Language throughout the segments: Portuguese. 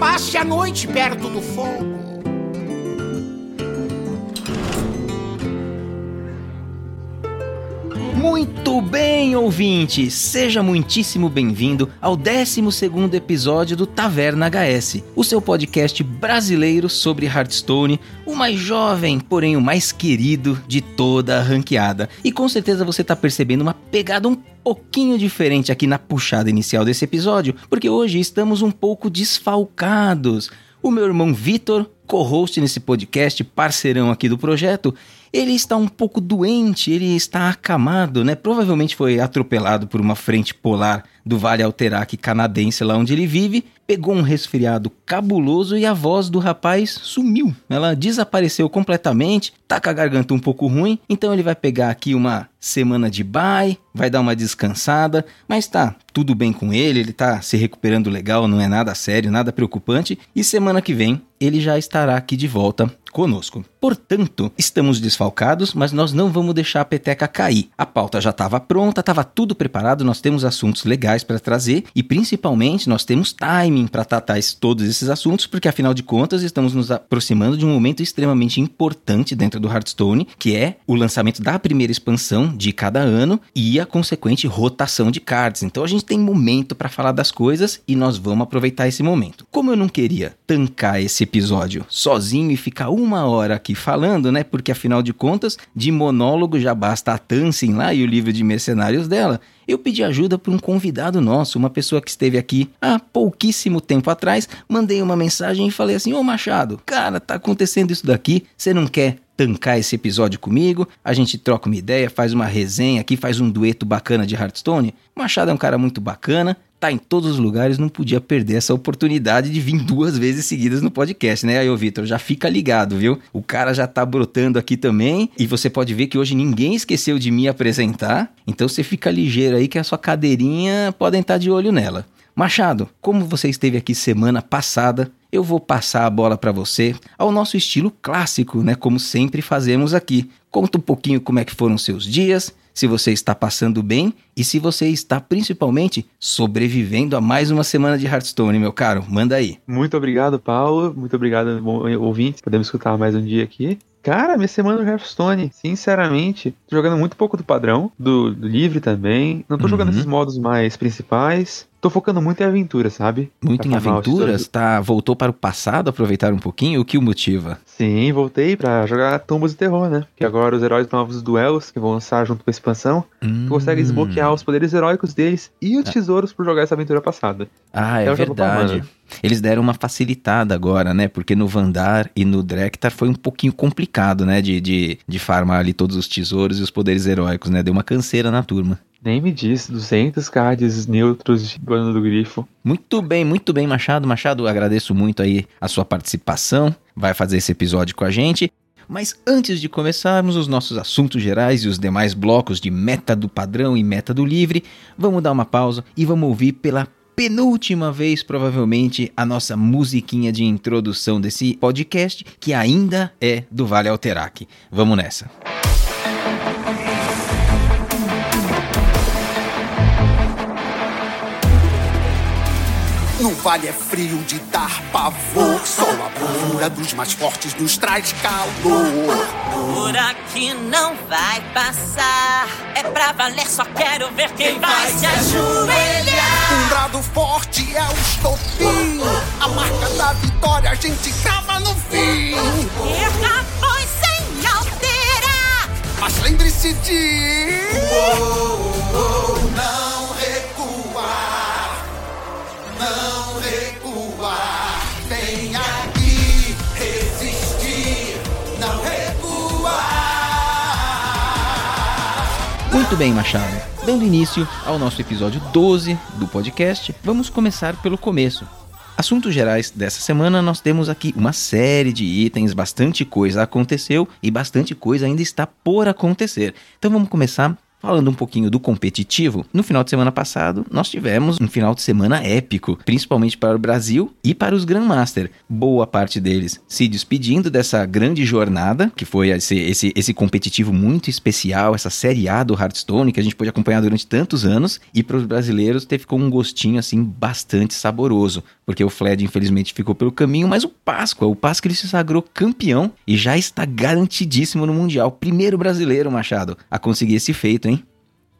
passe a noite perto do fogo. Muito bem, ouvinte! Seja muitíssimo bem-vindo ao 12 episódio do Taverna HS, o seu podcast brasileiro sobre Hearthstone, o mais jovem, porém o mais querido de toda a ranqueada. E com certeza você está percebendo uma pegada um pouquinho diferente aqui na puxada inicial desse episódio, porque hoje estamos um pouco desfalcados. O meu irmão Vitor, co-host nesse podcast, parceirão aqui do projeto, ele está um pouco doente, ele está acamado, né? Provavelmente foi atropelado por uma frente polar do Vale Alterac canadense, lá onde ele vive, pegou um resfriado cabuloso e a voz do rapaz sumiu. Ela desapareceu completamente, tá com a garganta um pouco ruim, então ele vai pegar aqui uma semana de bye, vai dar uma descansada, mas tá tudo bem com ele, ele tá se recuperando legal, não é nada sério, nada preocupante, e semana que vem ele já estará aqui de volta conosco. Portanto, estamos desfalcados, mas nós não vamos deixar a peteca cair. A pauta já estava pronta, estava tudo preparado, nós temos assuntos legais para trazer e principalmente nós temos para tratar todos esses assuntos, porque afinal de contas estamos nos aproximando de um momento extremamente importante dentro do Hearthstone, que é o lançamento da primeira expansão de cada ano e a consequente rotação de cards. Então a gente tem momento para falar das coisas e nós vamos aproveitar esse momento. Como eu não queria tancar esse episódio sozinho e ficar uma hora aqui falando, né? Porque afinal de contas, de monólogo já basta a Tansin lá e o livro de mercenários dela. Eu pedi ajuda para um convidado nosso, uma pessoa que esteve aqui há pouquíssimo tempo atrás. Mandei uma mensagem e falei assim: Ô Machado, cara, tá acontecendo isso daqui, você não quer tancar esse episódio comigo, a gente troca uma ideia, faz uma resenha aqui, faz um dueto bacana de Hearthstone. Machado é um cara muito bacana, tá em todos os lugares, não podia perder essa oportunidade de vir duas vezes seguidas no podcast, né? Aí, ô Vitor, já fica ligado, viu? O cara já tá brotando aqui também e você pode ver que hoje ninguém esqueceu de me apresentar, então você fica ligeiro aí que a sua cadeirinha podem estar tá de olho nela. Machado, como você esteve aqui semana passada, eu vou passar a bola para você ao nosso estilo clássico, né, como sempre fazemos aqui. Conta um pouquinho como é que foram seus dias, se você está passando bem e se você está principalmente sobrevivendo a mais uma semana de Hearthstone, meu caro. Manda aí. Muito obrigado, Paulo. Muito obrigado, ouvintes. Podemos escutar mais um dia aqui. Cara, minha semana no Hearthstone, sinceramente, tô jogando muito pouco do padrão, do, do livre também. Não tô uhum. jogando esses modos mais principais. Tô focando muito em aventura, sabe? Muito pra em aventuras? Tá, voltou para o passado, aproveitar um pouquinho? O que o motiva? Sim, voltei para jogar Tombos de Terror, né? Que agora os heróis novos duelos, que vão lançar junto com a expansão, hum. tu consegue desbloquear os poderes heróicos deles e os ah. tesouros por jogar essa aventura passada. Ah, é, é verdade. Eles deram uma facilitada agora, né? Porque no Vandar e no Drektar foi um pouquinho complicado, né? De, de, de farmar ali todos os tesouros e os poderes heróicos, né? Deu uma canseira na turma. Nem me disse, 200 cards neutros de bando do grifo. Muito bem, muito bem, Machado. Machado, agradeço muito aí a sua participação. Vai fazer esse episódio com a gente. Mas antes de começarmos os nossos assuntos gerais e os demais blocos de meta do padrão e meta do livre, vamos dar uma pausa e vamos ouvir pela penúltima vez, provavelmente, a nossa musiquinha de introdução desse podcast, que ainda é do Vale Alterac. Vamos nessa. Música No vale é frio de dar pavor. Só a bravura dos mais fortes nos traz calor. Por aqui não vai passar. É pra valer, só quero ver quem, quem vai se ajoelhar. Um brado forte é o estopim. A marca da vitória a gente cava no fim. Erra, pois sem alterar. Mas lembre-se de. Oh, oh, oh, Não recuar. Tem aqui resistir, não recuar. Muito bem, Machado. Dando início ao nosso episódio 12 do podcast, vamos começar pelo começo. Assuntos gerais dessa semana, nós temos aqui uma série de itens, bastante coisa aconteceu e bastante coisa ainda está por acontecer. Então vamos começar Falando um pouquinho do competitivo, no final de semana passado nós tivemos um final de semana épico, principalmente para o Brasil e para os Grandmaster. Boa parte deles se despedindo dessa grande jornada, que foi esse, esse, esse competitivo muito especial, essa Série A do Hearthstone que a gente pôde acompanhar durante tantos anos, e para os brasileiros teve ficou um gostinho assim bastante saboroso, porque o Fled infelizmente ficou pelo caminho, mas o Páscoa, o Páscoa ele se sagrou campeão e já está garantidíssimo no Mundial. Primeiro brasileiro, Machado, a conseguir esse feito?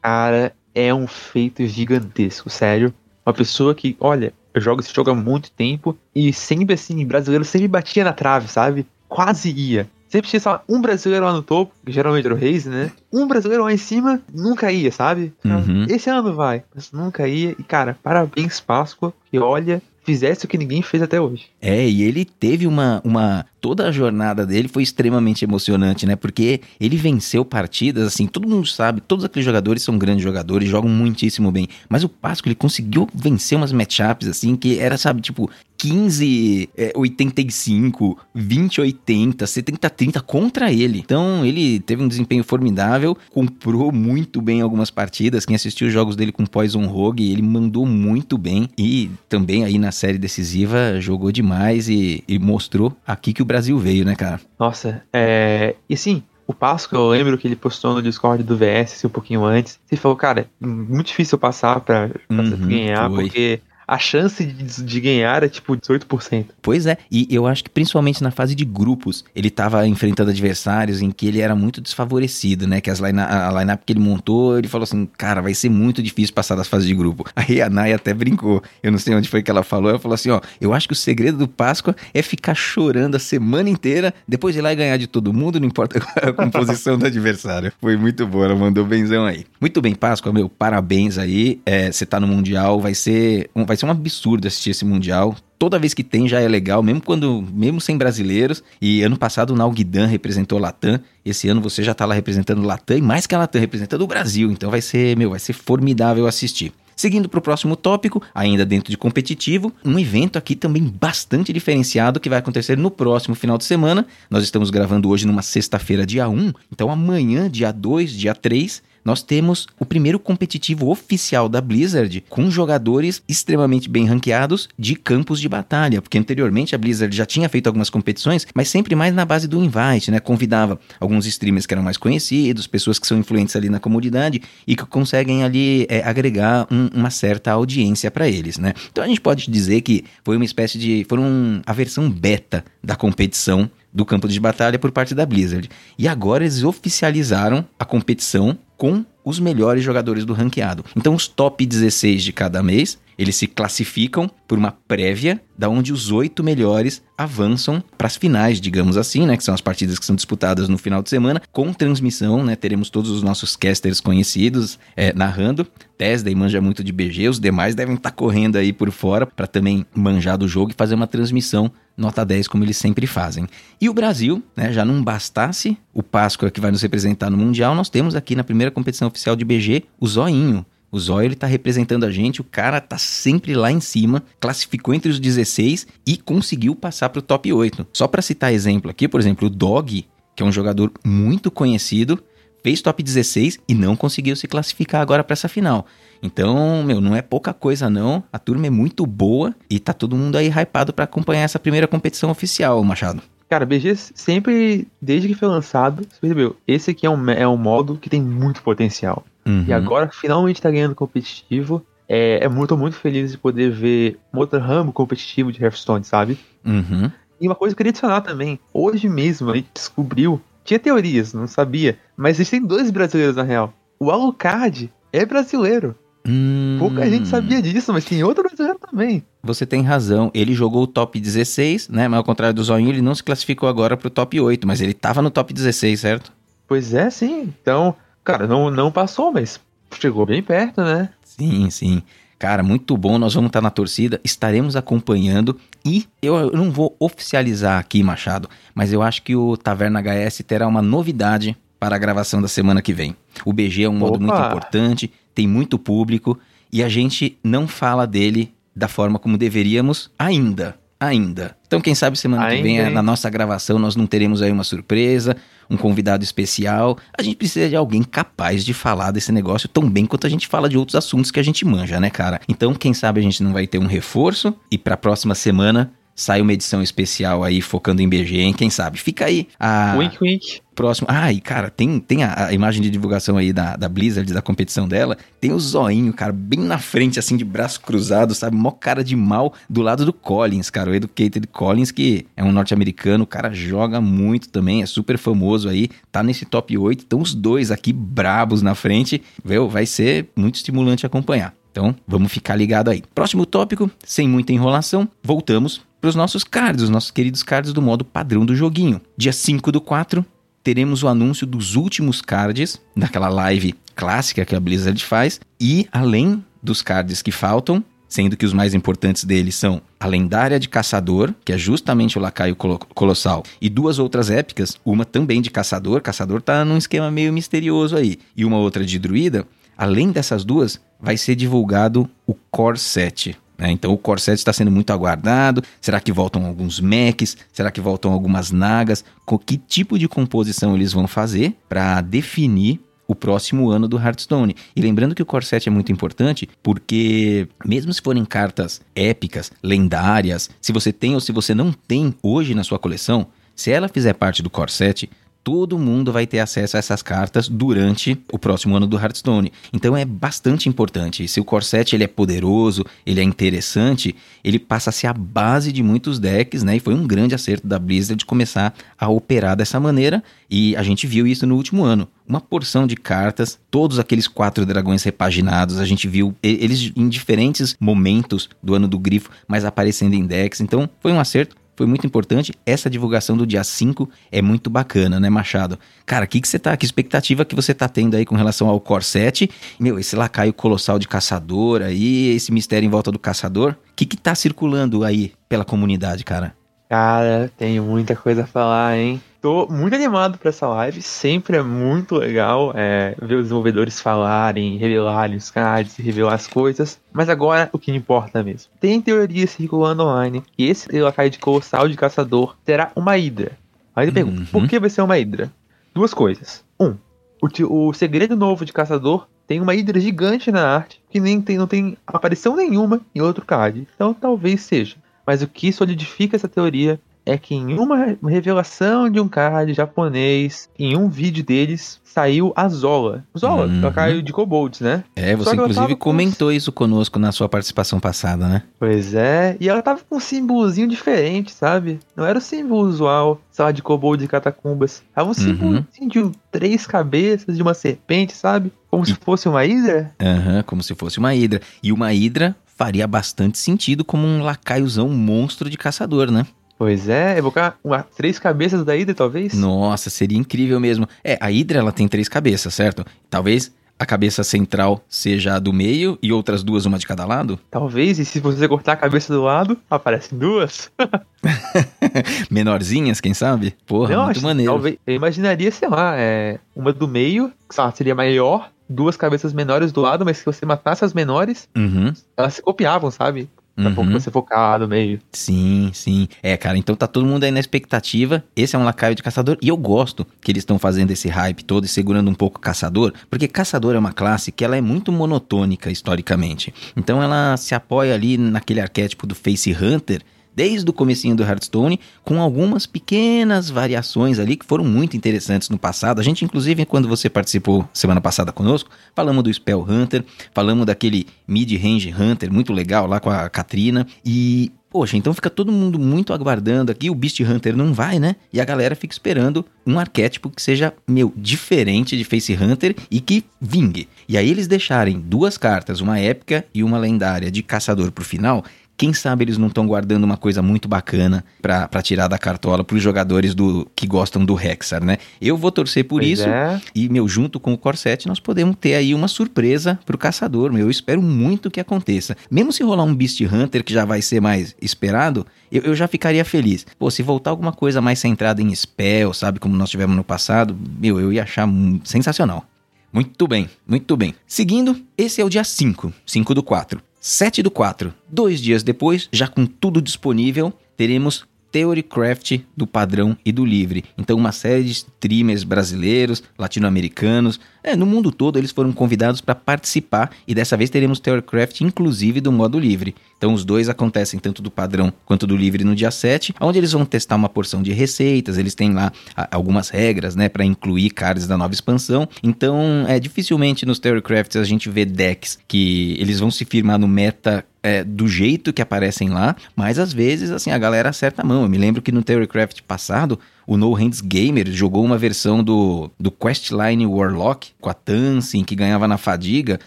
Cara, é um feito gigantesco, sério. Uma pessoa que, olha, eu jogo esse jogo há muito tempo e sempre assim, brasileiro sempre batia na trave, sabe? Quase ia. Sempre tinha só um brasileiro lá no topo, que geralmente era o Reis, né? Um brasileiro lá em cima nunca ia, sabe? Uhum. Esse ano vai, mas nunca ia. E cara, parabéns, Páscoa, que olha, fizesse o que ninguém fez até hoje. É, e ele teve uma, uma. Toda a jornada dele foi extremamente emocionante, né? Porque ele venceu partidas, assim, todo mundo sabe, todos aqueles jogadores são grandes jogadores, jogam muitíssimo bem. Mas o Páscoa, ele conseguiu vencer umas matchups, assim, que era, sabe, tipo, 15, é, 85, 20, 80, 70, 30 contra ele. Então ele teve um desempenho formidável, comprou muito bem algumas partidas. Quem assistiu os jogos dele com Poison Rogue, ele mandou muito bem. E também aí na série decisiva jogou demais e, e mostrou aqui que o Brasil veio, né, cara? Nossa, é. E assim, o Páscoa, eu lembro que ele postou no Discord do VS assim, um pouquinho antes. Ele falou, cara, muito difícil eu passar pra, pra Uhum, ganhar, foi. porque a chance de, de ganhar é tipo 18%. Pois é, e eu acho que principalmente na fase de grupos, ele tava enfrentando adversários em que ele era muito desfavorecido, né? Que as line a line-up que ele montou, ele falou assim, cara, vai ser muito difícil passar das fases de grupo. Aí a Naya até brincou, eu não sei onde foi que ela falou, ela falou assim, ó, eu acho que o segredo do Páscoa é ficar chorando a semana inteira, depois ir lá e ganhar de todo mundo, não importa a composição do adversário. Foi muito boa, ela mandou benzão aí. Muito bem, Páscoa, meu, parabéns aí, é, você tá no Mundial, vai ser, um, vai ser um absurdo assistir esse Mundial, toda vez que tem já é legal, mesmo quando, mesmo sem brasileiros. E ano passado o Nalguidan representou Latam. Esse ano você já tá lá representando o Latam e mais que a Latam representando o Brasil. Então vai ser, meu, vai ser formidável assistir. Seguindo para o próximo tópico, ainda dentro de competitivo, um evento aqui também bastante diferenciado que vai acontecer no próximo final de semana. Nós estamos gravando hoje numa sexta-feira, dia 1, então amanhã, dia 2, dia 3, nós temos o primeiro competitivo oficial da Blizzard com jogadores extremamente bem ranqueados de campos de batalha, porque anteriormente a Blizzard já tinha feito algumas competições, mas sempre mais na base do invite, né? Convidava alguns streamers que eram mais conhecidos, pessoas que são influentes ali na comunidade e que conseguem ali é, agregar um- uma certa audiência para eles, né? Então a gente pode dizer que foi uma espécie de. foram a versão beta da competição do campo de batalha por parte da Blizzard. E agora eles oficializaram a competição com os melhores jogadores do ranqueado. Então os top 16 de cada mês, eles se classificam por uma prévia, da onde os oito melhores avançam para as finais, digamos assim, né, que são as partidas que são disputadas no final de semana, com transmissão, né, teremos todos os nossos casters conhecidos é, narrando. E manja muito de BG, os demais devem estar correndo aí por fora para também manjar do jogo e fazer uma transmissão nota 10 como eles sempre fazem. E o Brasil, né, já não bastasse o Páscoa que vai nos representar no Mundial, nós temos aqui na primeira competição oficial de BG o Zoinho. O Zóio ele tá representando a gente, o cara tá sempre lá em cima, classificou entre os 16 e conseguiu passar pro top 8. Só para citar exemplo aqui, por exemplo, o Dog, que é um jogador muito conhecido, fez top 16 e não conseguiu se classificar agora para essa final. Então, meu, não é pouca coisa não. A turma é muito boa e tá todo mundo aí hypado para acompanhar essa primeira competição oficial, Machado. Cara, BG sempre, desde que foi lançado, você percebeu, esse aqui é um, é um modo que tem muito potencial. Uhum. E agora finalmente tá ganhando competitivo. É, é muito, muito feliz de poder ver um outro ramo competitivo de Hearthstone, sabe? Uhum. E uma coisa que eu queria adicionar também. Hoje mesmo a gente descobriu. Tinha teorias, não sabia. Mas existem dois brasileiros na real. O Alucard é brasileiro. Hum. Pouca gente sabia disso, mas tem outro brasileiro também. Você tem razão. Ele jogou o top 16, né? Mas ao contrário do Zoinho, ele não se classificou agora pro top 8, mas ele tava no top 16, certo? Pois é, sim. Então, cara, não, não passou, mas chegou bem perto, né? Sim, sim. Cara, muito bom. Nós vamos estar na torcida, estaremos acompanhando. E eu, eu não vou oficializar aqui, Machado, mas eu acho que o Taverna HS terá uma novidade para a gravação da semana que vem. O BG é um modo Opa! muito importante, tem muito público e a gente não fala dele da forma como deveríamos ainda. ainda. Então, quem sabe semana que Ainda, vem, hein? na nossa gravação, nós não teremos aí uma surpresa, um convidado especial. A gente precisa de alguém capaz de falar desse negócio tão bem quanto a gente fala de outros assuntos que a gente manja, né, cara? Então, quem sabe a gente não vai ter um reforço e pra próxima semana sai uma edição especial aí focando em BG, hein? Quem sabe? Fica aí a Wink, wink. Próximo. Ah, e cara, tem, tem a, a imagem de divulgação aí da, da Blizzard, da competição dela. Tem o zoinho, cara, bem na frente, assim, de braço cruzado, sabe? Mó cara de mal do lado do Collins, cara. O Educated Collins, que é um norte-americano, o cara joga muito também, é super famoso aí, tá nesse top 8. Então os dois aqui brabos na frente, viu? Vai ser muito estimulante acompanhar. Então, vamos ficar ligado aí. Próximo tópico, sem muita enrolação, voltamos para os nossos cards, os nossos queridos cards do modo padrão do joguinho. Dia 5 do 4, teremos o anúncio dos últimos cards, daquela live clássica que a Blizzard faz, e além dos cards que faltam, sendo que os mais importantes deles são a lendária de caçador, que é justamente o lacaio colo- colossal, e duas outras épicas, uma também de caçador, caçador tá num esquema meio misterioso aí, e uma outra de druida. Além dessas duas, vai ser divulgado o Core 7. Né? Então o Core 7 está sendo muito aguardado. Será que voltam alguns mechs? Será que voltam algumas nagas? Com que tipo de composição eles vão fazer para definir o próximo ano do Hearthstone. E lembrando que o Core 7 é muito importante porque, mesmo se forem cartas épicas, lendárias, se você tem ou se você não tem hoje na sua coleção, se ela fizer parte do Core 7, todo mundo vai ter acesso a essas cartas durante o próximo ano do Hearthstone. Então é bastante importante. Se o Core 7 ele é poderoso, ele é interessante, ele passa a ser a base de muitos decks, né? E foi um grande acerto da Blizzard de começar a operar dessa maneira. E a gente viu isso no último ano. Uma porção de cartas, todos aqueles quatro dragões repaginados, a gente viu eles em diferentes momentos do ano do grifo, mas aparecendo em decks. Então foi um acerto foi muito importante. Essa divulgação do dia 5 é muito bacana, né, Machado? Cara, que, que você tá, que expectativa que você tá tendo aí com relação ao Core 7? Meu, esse lacaio colossal de caçador aí, esse mistério em volta do caçador. O que que tá circulando aí pela comunidade, cara? Cara, tenho muita coisa a falar, hein? Tô muito animado pra essa live. Sempre é muito legal é, ver os desenvolvedores falarem, revelarem os cards, revelar as coisas. Mas agora, o que importa mesmo. Tem teoria circulando online que esse lacaio de colossal de caçador será uma hidra. Aí eu pergunto, Uhum. por que vai ser uma hidra? Duas coisas. Um, o, o segredo novo de caçador tem uma hidra gigante na arte que nem tem, não tem aparição nenhuma em outro card. Então talvez seja. Mas o que solidifica essa teoria é que em uma revelação de um card japonês, em um vídeo deles, saiu a Zola. Zola, Uhum. lacaio de kobolds, né? É, você ela inclusive tava com- comentou isso conosco na sua participação passada, né? Pois é, e ela tava com um símbolozinho diferente, sabe? Não era o símbolo usual, sala de kobolds e catacumbas. Tava um Uhum. símbolo assim, de três cabeças de uma serpente, sabe? Como se fosse uma hidra. Aham, como se fosse uma hidra. E uma hidra faria bastante sentido como um lacaiozão monstro de caçador, né? Pois é, evocar uma, três cabeças da hidra, talvez? Nossa, seria incrível mesmo. É, a Hydra ela tem três cabeças, certo? Talvez a cabeça central seja a do meio e outras duas, uma de cada lado? Talvez, e se você cortar a cabeça do lado, aparecem duas. Menorzinhas, quem sabe? Porra, Não, muito acho- maneiro. Talvez, eu imaginaria, sei lá, é, uma do meio, que sei lá, seria maior, duas cabeças menores do lado, mas se você matasse as menores, Uhum, elas se copiavam, sabe? Daqui a pouco você focar no meio. Sim, sim. É, cara, então tá todo mundo aí na expectativa. Esse é um lacaio de caçador. E eu gosto que eles estão fazendo esse hype todo e segurando um pouco o caçador, porque caçador é uma classe que ela é muito monotônica historicamente. Então ela se apoia ali naquele arquétipo do Face Hunter desde o comecinho do Hearthstone, com algumas pequenas variações ali que foram muito interessantes no passado. A gente, inclusive, quando você participou semana passada conosco, falamos do Spell Hunter, falamos daquele Mid-Range Hunter, muito legal, lá com a Katrina, e... Poxa, então fica todo mundo muito aguardando aqui, o Beast Hunter não vai, né? E a galera fica esperando um arquétipo que seja, meu, diferente de Face Hunter e que vingue. E aí eles deixarem duas cartas, uma épica e uma lendária de caçador pro final, quem sabe eles não estão guardando uma coisa muito bacana pra pra tirar da cartola pros jogadores do que gostam do Hexar, né? Eu vou torcer por Pois isso. é. E, meu, junto com o Corset, nós podemos ter aí uma surpresa pro caçador, meu. Eu espero muito que aconteça. Mesmo se rolar um Beast Hunter, que já vai ser mais esperado, eu, eu já ficaria feliz. Pô, se voltar alguma coisa mais centrada em spell, sabe, como nós tivemos no passado, meu, eu ia achar sensacional. Muito bem, muito bem. Seguindo, esse é o dia 5, 5 do 4. 7 do 4. Dois dias depois, já com tudo disponível, teremos Theorycraft do padrão e do livre. Então, uma série de streamers brasileiros, latino-americanos, é, no mundo todo eles foram convidados para participar e dessa vez teremos Theorycraft inclusive do modo livre. Então, os dois acontecem tanto do padrão quanto do livre no dia 7, onde eles vão testar uma porção de receitas, eles têm lá algumas regras, né, para incluir cards da nova expansão. Então, é dificilmente nos Theorycrafts a gente vê decks que eles vão se firmar no meta é, do jeito que aparecem lá, mas às vezes assim a galera acerta a mão. Eu me lembro que no Theorycraft passado o No Hands Gamer jogou uma versão do, do Questline Warlock com a Tansin, que ganhava na fadiga.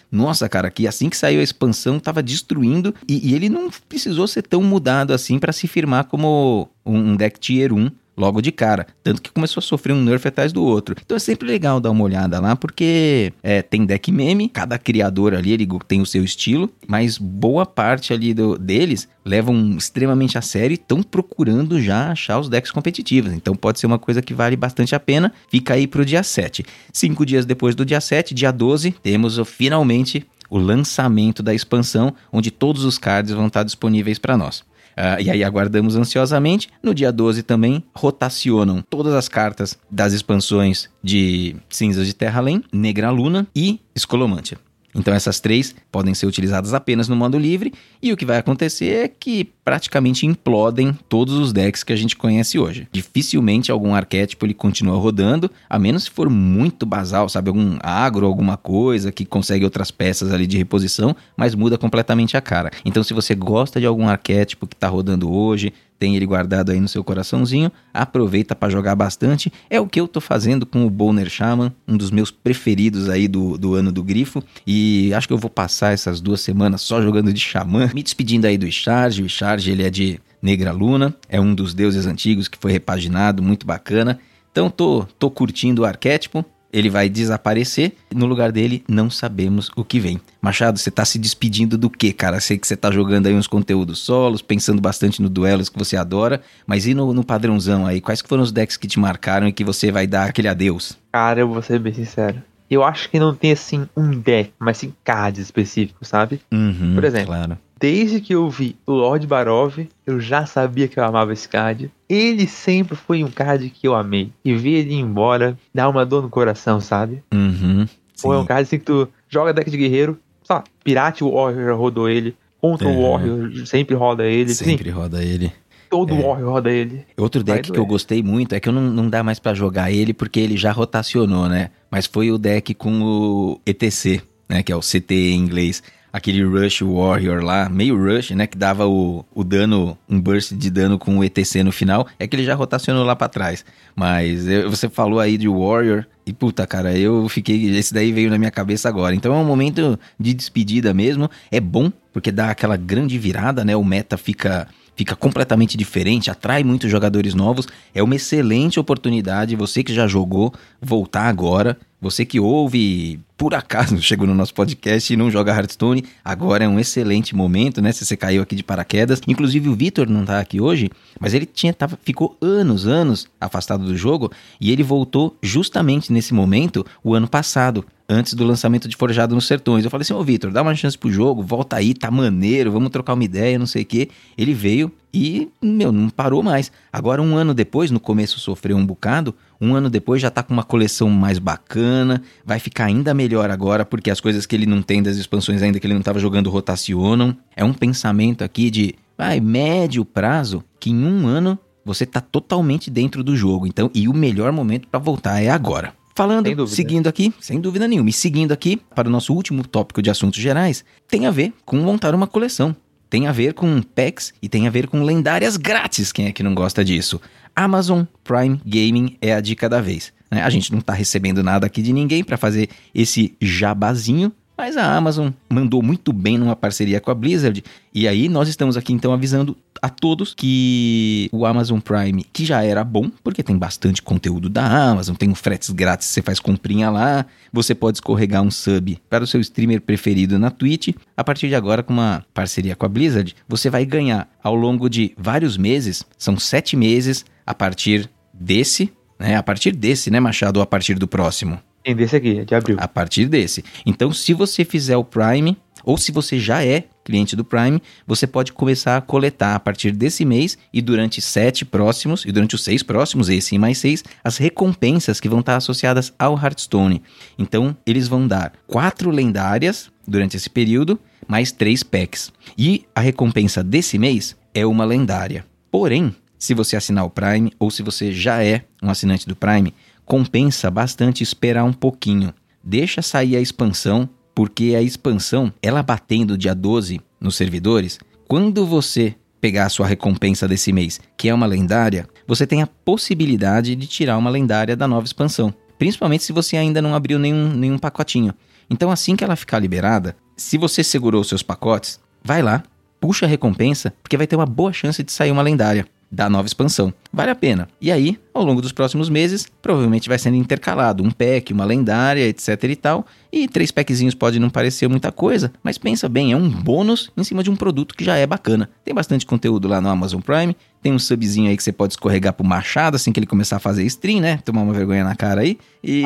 Nossa, cara, que assim que saiu a expansão tava destruindo e, e ele não precisou ser tão mudado assim para se firmar como um, um deck tier 1 logo de cara. Tanto que começou a sofrer um nerf atrás do outro. Então é sempre legal dar uma olhada lá, porque é, tem deck meme, cada criador ali ele tem o seu estilo, mas boa parte ali do, deles levam extremamente a sério e estão procurando já achar os decks competitivos. Então pode ser uma coisa que vale bastante a pena. Fica aí pro dia 7. Cinco dias depois do dia 7, dia 12, temos finalmente o lançamento da expansão, onde todos os cards vão estar disponíveis para nós. Uh, e aí aguardamos ansiosamente. No dia 12 também rotacionam todas as cartas das expansões de Cinzas de Terra Além, Negra Luna e Escolomântia. Então essas três podem ser utilizadas apenas no modo livre e o que vai acontecer é que praticamente implodem todos os decks que a gente conhece hoje. Dificilmente algum arquétipo ele continua rodando, a menos se for muito basal, sabe, algum agro, alguma coisa que consegue outras peças ali de reposição, mas muda completamente a cara. Então se você gosta de algum arquétipo que está rodando hoje, tem ele guardado aí no seu coraçãozinho, aproveita para jogar bastante. É o que eu tô fazendo com o Boner Shaman, um dos meus preferidos aí do, do ano do grifo. E acho que eu vou passar essas duas semanas só jogando de Xamã, me despedindo aí do Charge. O Charge ele é de Negra Luna, é um dos deuses antigos que foi repaginado, muito bacana. Então tô, tô curtindo o arquétipo ele vai desaparecer. No lugar dele, não sabemos o que vem. Machado, você tá se despedindo do que, cara? Sei que você tá jogando aí uns conteúdos solos, pensando bastante no duelos que você adora, mas e no, no padrãozão aí? Quais foram os decks que te marcaram e que você vai dar aquele adeus? Cara, eu vou ser bem sincero. Eu acho que não tem assim um deck, mas sim cards específicos, sabe? Uhum, Por exemplo, claro. desde que eu vi o Lord Barov, eu já sabia que eu amava esse card. Ele sempre foi um card que eu amei. E ver ele ir embora dá uma dor no coração, sabe? Uhum, Ou é um sim. card assim que tu joga deck de guerreiro, sei lá, Pirate Warrior já rodou ele, Contra Uhum. o Warrior sempre roda ele, sim, Sempre roda ele. Todo Warrior roda ele. Outro deck que eu gostei muito é que eu não, não dá mais pra jogar ele porque ele já rotacionou, né? Mas foi o deck com o ETC, né? Que é o CT em inglês. Aquele Rush Warrior lá, meio Rush, né? Que dava o, o dano, um burst de dano com o ETC no final. É que ele já rotacionou lá pra trás. Mas eu- você falou aí de Warrior. E puta, cara, eu fiquei. Esse daí veio na minha cabeça agora. Então é um momento de despedida mesmo. É bom, porque dá aquela grande virada, né? O meta fica fica completamente diferente, atrai muitos jogadores novos. É uma excelente oportunidade, você que já jogou, voltar agora. Você que ouve, por acaso, chegou no nosso podcast e não joga Hearthstone, agora é um excelente momento, né? Se você caiu aqui de paraquedas. Inclusive o Vitor não tá aqui hoje, mas ele tinha, tava, ficou anos, anos afastado do jogo e ele voltou justamente nesse momento o ano passado antes do lançamento de Forjado nos Sertões. Eu falei assim, ô Vitor, dá uma chance pro jogo, volta aí, tá maneiro, vamos trocar uma ideia, não sei o quê. Ele veio e, meu, não parou mais. Agora, um ano depois, no começo sofreu um bocado, um ano depois já tá com uma coleção mais bacana, vai ficar ainda melhor agora, porque as coisas que ele não tem das expansões ainda que ele não tava jogando rotacionam. É um pensamento aqui de, vai, médio prazo, que em um ano você tá totalmente dentro do jogo. Então, e o melhor momento para voltar é agora. Falando, seguindo aqui, sem dúvida nenhuma, e seguindo aqui para o nosso último tópico de assuntos gerais, tem a ver com montar uma coleção. Tem a ver com packs e tem a ver com lendárias grátis, quem é que não gosta disso? Amazon Prime Gaming é a dica da vez. Né? A gente não está recebendo nada aqui de ninguém para fazer esse jabazinho, mas a Amazon mandou muito bem numa parceria com a Blizzard. E aí nós estamos aqui então avisando a todos que o Amazon Prime, que já era bom, porque tem bastante conteúdo da Amazon, tem um fretes grátis, você faz comprinha lá, você pode escorregar um sub para o seu streamer preferido na Twitch. A partir de agora, com uma parceria com a Blizzard, você vai ganhar ao longo de vários meses, são sete meses, a partir desse, né? A partir desse, né, Machado, ou a partir do próximo? Tem desse aqui, de abril. a partir desse. Então, se você fizer o Prime, ou se você já é cliente do Prime, você pode começar a coletar a partir desse mês e durante sete próximos, e durante os seis próximos, esse e mais seis, as recompensas que vão estar associadas ao Hearthstone. Então, eles vão dar quatro lendárias durante esse período, mais três packs. E a recompensa desse mês é uma lendária. Porém, se você assinar o Prime ou se você já é um assinante do Prime, compensa bastante esperar um pouquinho. Deixa sair a expansão, porque a expansão, ela batendo dia 12 nos servidores, quando você pegar a sua recompensa desse mês, que é uma lendária, você tem a possibilidade de tirar uma lendária da nova expansão. Principalmente se você ainda não abriu nenhum, nenhum pacotinho. Então, assim que ela ficar liberada, se você segurou seus pacotes, vai lá, puxa a recompensa, porque vai ter uma boa chance de sair uma lendária da nova expansão. Vale a pena. E aí, ao longo dos próximos meses, provavelmente vai sendo intercalado um pack, uma lendária, etc e tal. E três packzinhos pode não parecer muita coisa, mas pensa bem, é um bônus em cima de um produto que já é bacana. Tem bastante conteúdo lá no Amazon Prime, tem um subzinho aí que você pode escorregar pro Machado assim que ele começar a fazer stream, né? Tomar uma vergonha na cara aí. E.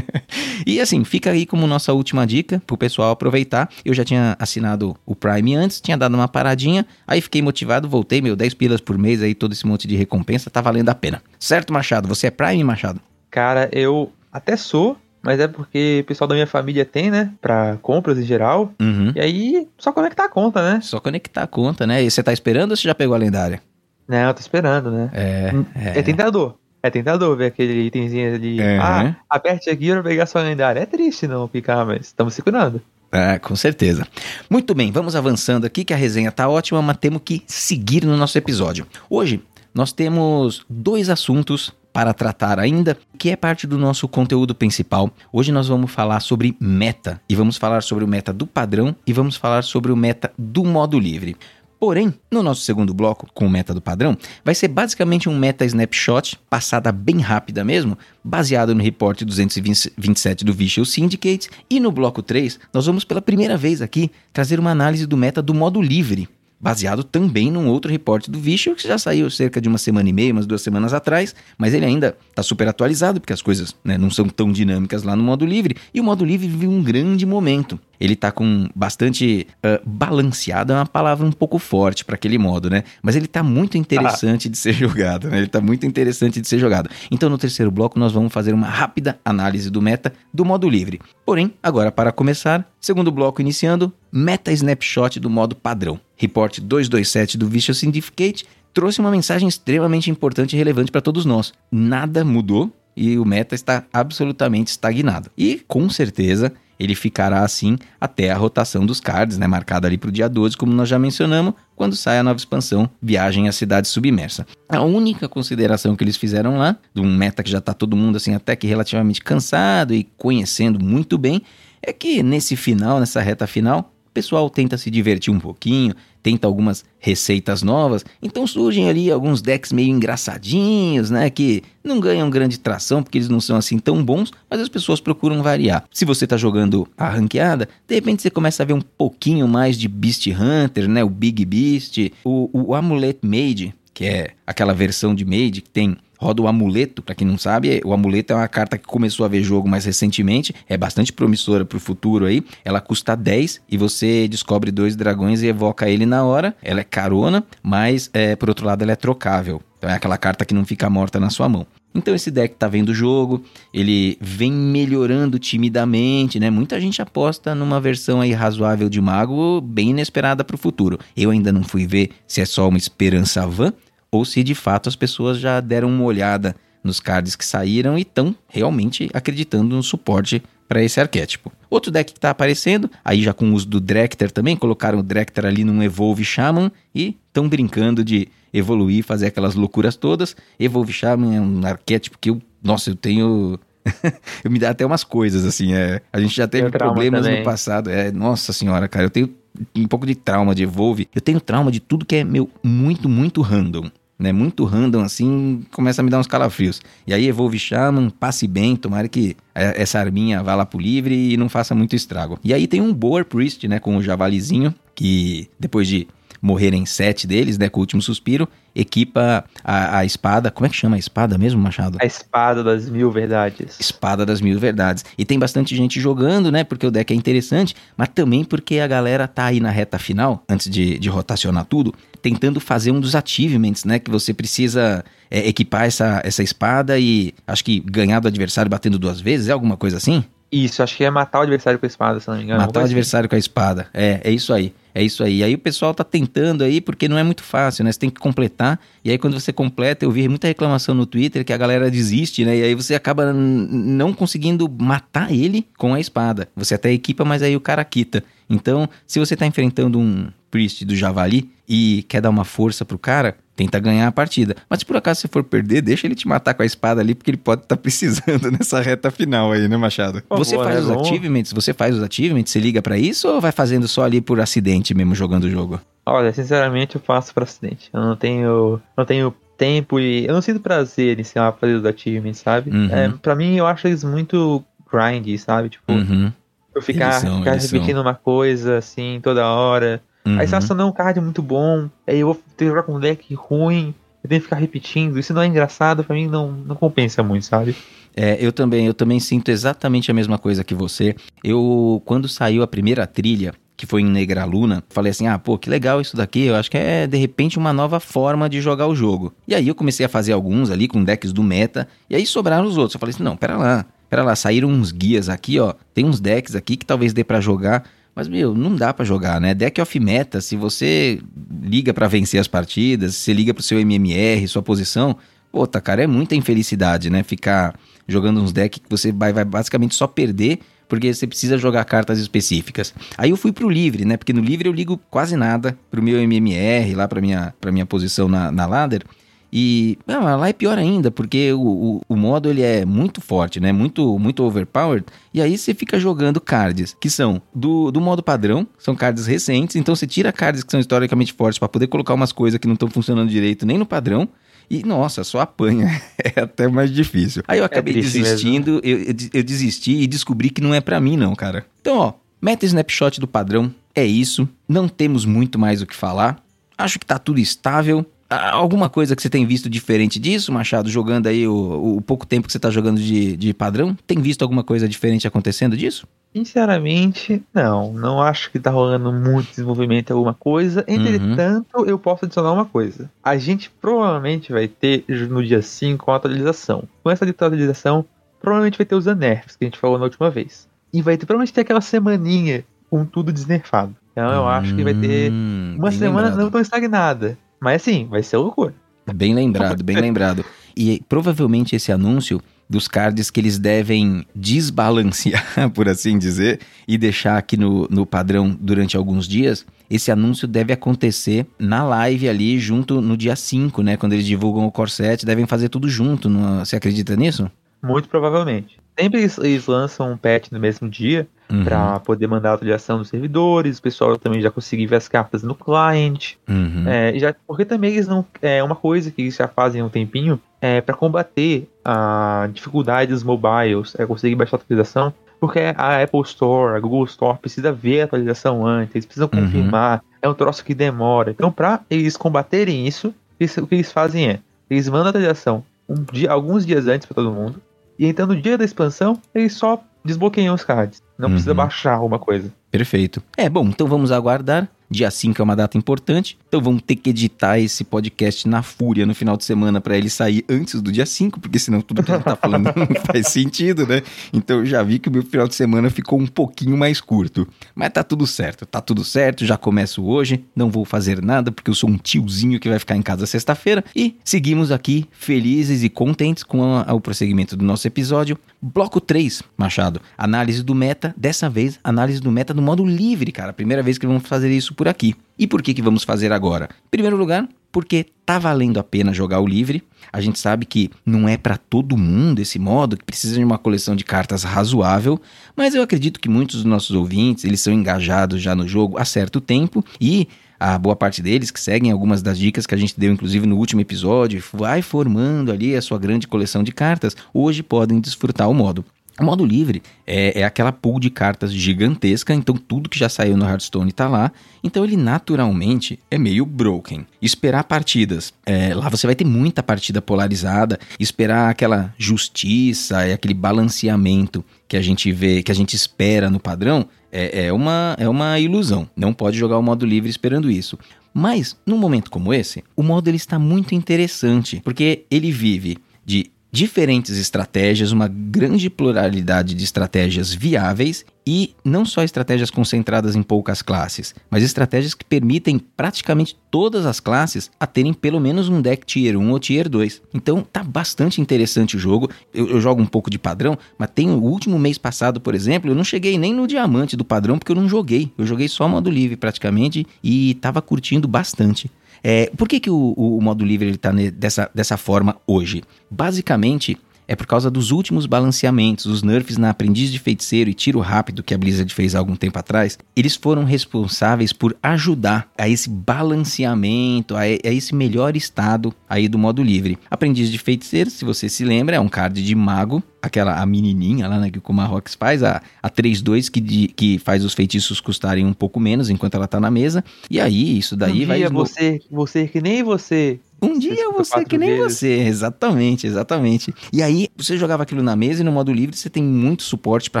e assim, fica aí como nossa última dica pro pessoal aproveitar. Eu já tinha assinado o Prime antes, tinha dado uma paradinha, aí fiquei motivado, voltei, meu, 10 pilas por mês aí, todo esse monte de recompensa, tá valendo a pena. Certo, Machado? Você é Prime, Machado? Cara, eu até sou, mas é porque o pessoal da minha família tem, né? Pra compras em geral. Uhum. E aí, só conectar a conta, né? Só conectar a conta, né? E você tá esperando ou você já pegou a lendária? Não, eu tô esperando, né? É. É, é. tentador. É tentador ver aquele itemzinho ali. É. Ah, aperte aqui pra pegar sua lendária. É triste não picar, mas estamos segurando. É, com certeza. Muito bem, vamos avançando aqui que a resenha tá ótima, mas temos que seguir no nosso episódio. Hoje nós temos dois assuntos para tratar ainda, que é parte do nosso conteúdo principal. Hoje nós vamos falar sobre meta e vamos falar sobre o meta do padrão e vamos falar sobre o meta do modo livre. Porém, no nosso segundo bloco, com o meta do padrão, vai ser basicamente um meta snapshot, passada bem rápida mesmo, baseado no report 227 do Visual Syndicate. E no bloco 3, nós vamos pela primeira vez aqui trazer uma análise do meta do modo livre, baseado também num outro reporte do Visual que já saiu cerca de uma semana e meia, umas duas semanas atrás, mas ele ainda está super atualizado porque as coisas né, não são tão dinâmicas lá no modo livre e o modo livre vive um grande momento. Ele está com bastante uh, balanceado, é uma palavra um pouco forte para aquele modo, né? Mas ele está muito interessante de ser jogado, né? Ele está muito interessante de ser jogado. Então, no terceiro bloco, nós vamos fazer uma rápida análise do meta do modo livre. Porém, agora para começar, segundo bloco iniciando, meta snapshot do modo padrão. Report 227 do Visual Syndicate trouxe uma mensagem extremamente importante e relevante para todos nós. Nada mudou e o meta está absolutamente estagnado. E com certeza ele ficará assim até a rotação dos cards, né, marcada ali para o dia 12, como nós já mencionamos, quando sai a nova expansão Viagem à Cidade Submersa. A única consideração que eles fizeram lá, de um meta que já está todo mundo assim até que relativamente cansado e conhecendo muito bem, é que nesse final, nessa reta final, o pessoal tenta se divertir um pouquinho, tenta algumas receitas novas, então surgem ali alguns decks meio engraçadinhos, né, que não ganham grande tração porque eles não são assim tão bons, mas as pessoas procuram variar. Se você tá jogando a ranqueada, de repente você começa a ver um pouquinho mais de Beast Hunter, né, o Big Beast, o, o Amulet Mage, que é aquela versão de Mage que tem roda o amuleto, para quem não sabe, o amuleto é uma carta que começou a ver jogo mais recentemente, é bastante promissora pro futuro aí. Ela custa 10 e você descobre dois dragões e evoca ele na hora. Ela é carona, mas é, por outro lado ela é trocável. Então é aquela carta que não fica morta na sua mão. Então esse deck tá vendo o jogo, ele vem melhorando timidamente, né? Muita gente aposta numa versão aí razoável de mago, bem inesperada para o futuro. Eu ainda não fui ver se é só uma esperança vã ou se de fato as pessoas já deram uma olhada nos cards que saíram e estão realmente acreditando no suporte para esse arquétipo. Outro deck que está aparecendo, aí já com o uso do Drekter também, colocaram o Drekter ali num Evolve Shaman e estão brincando de evoluir, fazer aquelas loucuras todas. Evolve Shaman é um arquétipo que eu, nossa, eu tenho eu me dá até umas coisas assim, é, a gente já teve problemas também. no passado, é, nossa senhora, cara, eu tenho um pouco de trauma de Evolve. Eu tenho trauma de tudo que é meu muito, muito random né? Muito random assim, começa a me dar uns calafrios. E aí Evolve Shaman, passe bem, tomara que essa arminha vá lá pro livre e não faça muito estrago. E aí tem um Boar Priest, né, com o javalizinho, que depois de morrerem sete deles, né, com o último suspiro, equipa a, a espada. Como é que chama a espada mesmo, Machado? A espada das mil verdades. Espada das Mil Verdades. E tem bastante gente jogando, né? Porque o deck é interessante, mas também porque a galera tá aí na reta final, antes de, de rotacionar tudo, tentando fazer um dos achievements, né? Que você precisa é, equipar essa, essa espada e acho que ganhar do adversário batendo duas vezes, é alguma coisa assim? Isso, acho que é matar o adversário com a espada, se não me engano. Matar o coisa adversário com a espada. É, é isso aí. É isso aí. Aí o pessoal tá tentando aí, porque não é muito fácil, né? Você tem que completar. E aí quando você completa, eu vi muita reclamação no Twitter que a galera desiste, né? E aí você acaba não conseguindo matar ele com a espada. Você até equipa, mas aí o cara quita. Então, se você tá enfrentando um priest do javali e quer dar uma força pro cara, tenta ganhar a partida. Mas se por acaso você for perder, deixa ele te matar com a espada ali, porque ele pode estar precisando nessa reta final aí, né, Machado? Você faz os Vamos- achievements, você faz os achievements, você liga pra isso ou vai fazendo só ali por acidente mesmo jogando o jogo? Olha, sinceramente, eu faço por acidente. Eu não tenho, não tenho tempo e eu não sinto prazer em ser uma fazer os achievements, sabe? Uhum. É, pra mim, eu acho eles muito grind, sabe? Tipo, Uhum. Eu ficar, são, ficar são. repetindo uma coisa assim toda hora. uhum. Aí se acionar um card muito bom, aí eu vou ter que jogar com um deck ruim, eu tenho que ficar repetindo. Isso não é engraçado, pra mim não, não compensa muito, sabe? É, eu também, eu também sinto exatamente a mesma coisa que você. Eu, quando saiu a primeira trilha, que foi em Negra Luna, falei assim: ah, pô, que legal isso daqui. Eu acho que é de repente uma nova forma de jogar o jogo. E aí eu comecei a fazer alguns ali com decks do meta, e aí sobraram os outros. Eu falei assim: não, pera lá, pera lá, saíram uns guias aqui, ó. Tem uns decks aqui que talvez dê pra jogar. Mas, meu, não dá pra jogar, né? Deck off meta, se você liga pra vencer as partidas, se liga pro seu MMR, sua posição, Puta, cara, é muita infelicidade, né? Ficar jogando uns decks que você vai, vai basicamente só perder porque você precisa jogar cartas específicas. Aí eu fui pro livre, né? Porque no livre eu ligo quase nada pro meu MMR, lá pra minha, pra minha posição na, na ladder. E lá é pior ainda, porque o, o, o modo ele é muito forte, né? Muito, muito overpowered. E aí você fica jogando cards que são do, do modo padrão, são cards recentes. Então você tira cards que são historicamente fortes pra poder colocar umas coisas que não estão funcionando direito nem no padrão. E, nossa, só apanha. É até mais difícil. Aí eu acabei triste mesmo. desistindo, eu, eu, eu desisti e descobri que não é pra mim, não, cara. Então, ó, meta snapshot do padrão. É isso. Não temos muito mais o que falar. Acho que tá tudo estável. Alguma coisa que você tem visto diferente disso, Machado, jogando aí o, o pouco tempo que você tá jogando de, de padrão? Tem visto alguma coisa diferente acontecendo disso? Sinceramente, não. Não acho que tá rolando muito desenvolvimento em alguma coisa. Entretanto, eu posso adicionar uma coisa. A gente provavelmente vai ter no dia 5 uma atualização. Com essa atualização, provavelmente vai ter os nerfs que a gente falou na última vez. E vai ter, provavelmente ter aquela semaninha com tudo desnerfado. Então eu acho que vai ter Hum, uma semana lembrado. não tão estagnada. Mas assim, vai ser loucura. Bem lembrado, bem lembrado. E provavelmente esse anúncio dos cards que eles devem desbalancear, por assim dizer, e deixar aqui no, no padrão durante alguns dias, esse anúncio deve acontecer na live ali, junto no dia 5, né? Quando eles divulgam o Corset, devem fazer tudo junto. não- Você acredita nisso? Muito provavelmente. Sempre eles, eles lançam um patch no mesmo dia Uhum, pra poder mandar a atualização dos servidores. O pessoal também já conseguir ver as cartas no client. uhum. É, e já, porque também eles não. É uma coisa que eles já fazem há um tempinho é para combater a dificuldade dos mobiles, é conseguir baixar a atualização. Porque a Apple Store, a Google Store precisa ver a atualização antes, eles precisam Uhum. confirmar. É um troço que demora. Então, pra eles combaterem isso, eles- o que eles fazem é: eles mandam a atualização um dia, alguns dias antes para todo mundo. E então, no dia da expansão, eles só desbloqueiam os cards. Não Uhum. precisa baixar alguma coisa. Perfeito. É, bom, então vamos aguardar. Dia 5 é uma data importante, então vamos ter que editar esse podcast na fúria no final de semana para ele sair antes do dia 5, porque senão tudo que a gente tá falando não faz sentido, né? Então eu já vi que o meu final de semana ficou um pouquinho mais curto. Mas tá tudo certo, tá tudo certo, já começo hoje, não vou fazer nada porque eu sou um tiozinho que vai ficar em casa sexta-feira e seguimos aqui felizes e contentes com a- o prosseguimento do nosso episódio. Bloco 3, Machado, análise do meta, dessa vez análise do meta no modo livre, cara. Primeira vez que vamos fazer isso por aqui. E por que que vamos fazer agora? Em primeiro lugar, porque tá valendo a pena jogar o livre. A gente sabe que não é pra todo mundo esse modo, que precisa de uma coleção de cartas razoável, mas eu acredito que muitos dos nossos ouvintes, eles são engajados já no jogo há certo tempo e a boa parte deles que seguem algumas das dicas que a gente deu inclusive no último episódio, vai formando ali a sua grande coleção de cartas, hoje podem desfrutar o modo. O modo livre é, é, aquela pool de cartas gigantesca, então tudo que já saiu no Hearthstone está lá. Então ele naturalmente é meio broken. Esperar partidas, é, lá você vai ter muita partida polarizada. Esperar aquela justiça e aquele balanceamento que a gente vê, que a gente espera no padrão, é, é, uma, é uma ilusão. Não pode jogar o modo livre esperando isso. Mas, num momento como esse, o modo ele está muito interessante, porque ele vive de diferentes estratégias, uma grande pluralidade de estratégias viáveis e não só estratégias concentradas em poucas classes, mas estratégias que permitem praticamente todas as classes a terem pelo menos um deck Tier 1 ou Tier 2. Então tá bastante interessante o jogo. Eu, eu jogo um pouco de padrão, mas tem o último mês passado, por exemplo, eu não cheguei nem no diamante do padrão porque eu não joguei. Eu joguei só modo livre praticamente e tava curtindo bastante. É, por que, que o, o modo livre está dessa, dessa forma hoje? Basicamente, é por causa dos últimos balanceamentos, os nerfs na Aprendiz de Feiticeiro e Tiro Rápido que a Blizzard fez há algum tempo atrás, eles foram responsáveis por ajudar a esse balanceamento, a, esse melhor estado aí do modo livre. Aprendiz de Feiticeiro, se você se lembra, é um card de mago aquela a menininha lá, né, que o Marrocos faz, a, a 3-2 que, que faz os feitiços custarem um pouco menos enquanto ela tá na mesa. E aí, isso daí um vai... Dia você, você que nem você um dia você que nem você, exatamente, exatamente. E aí, você jogava aquilo na mesa e no modo livre você tem muito suporte para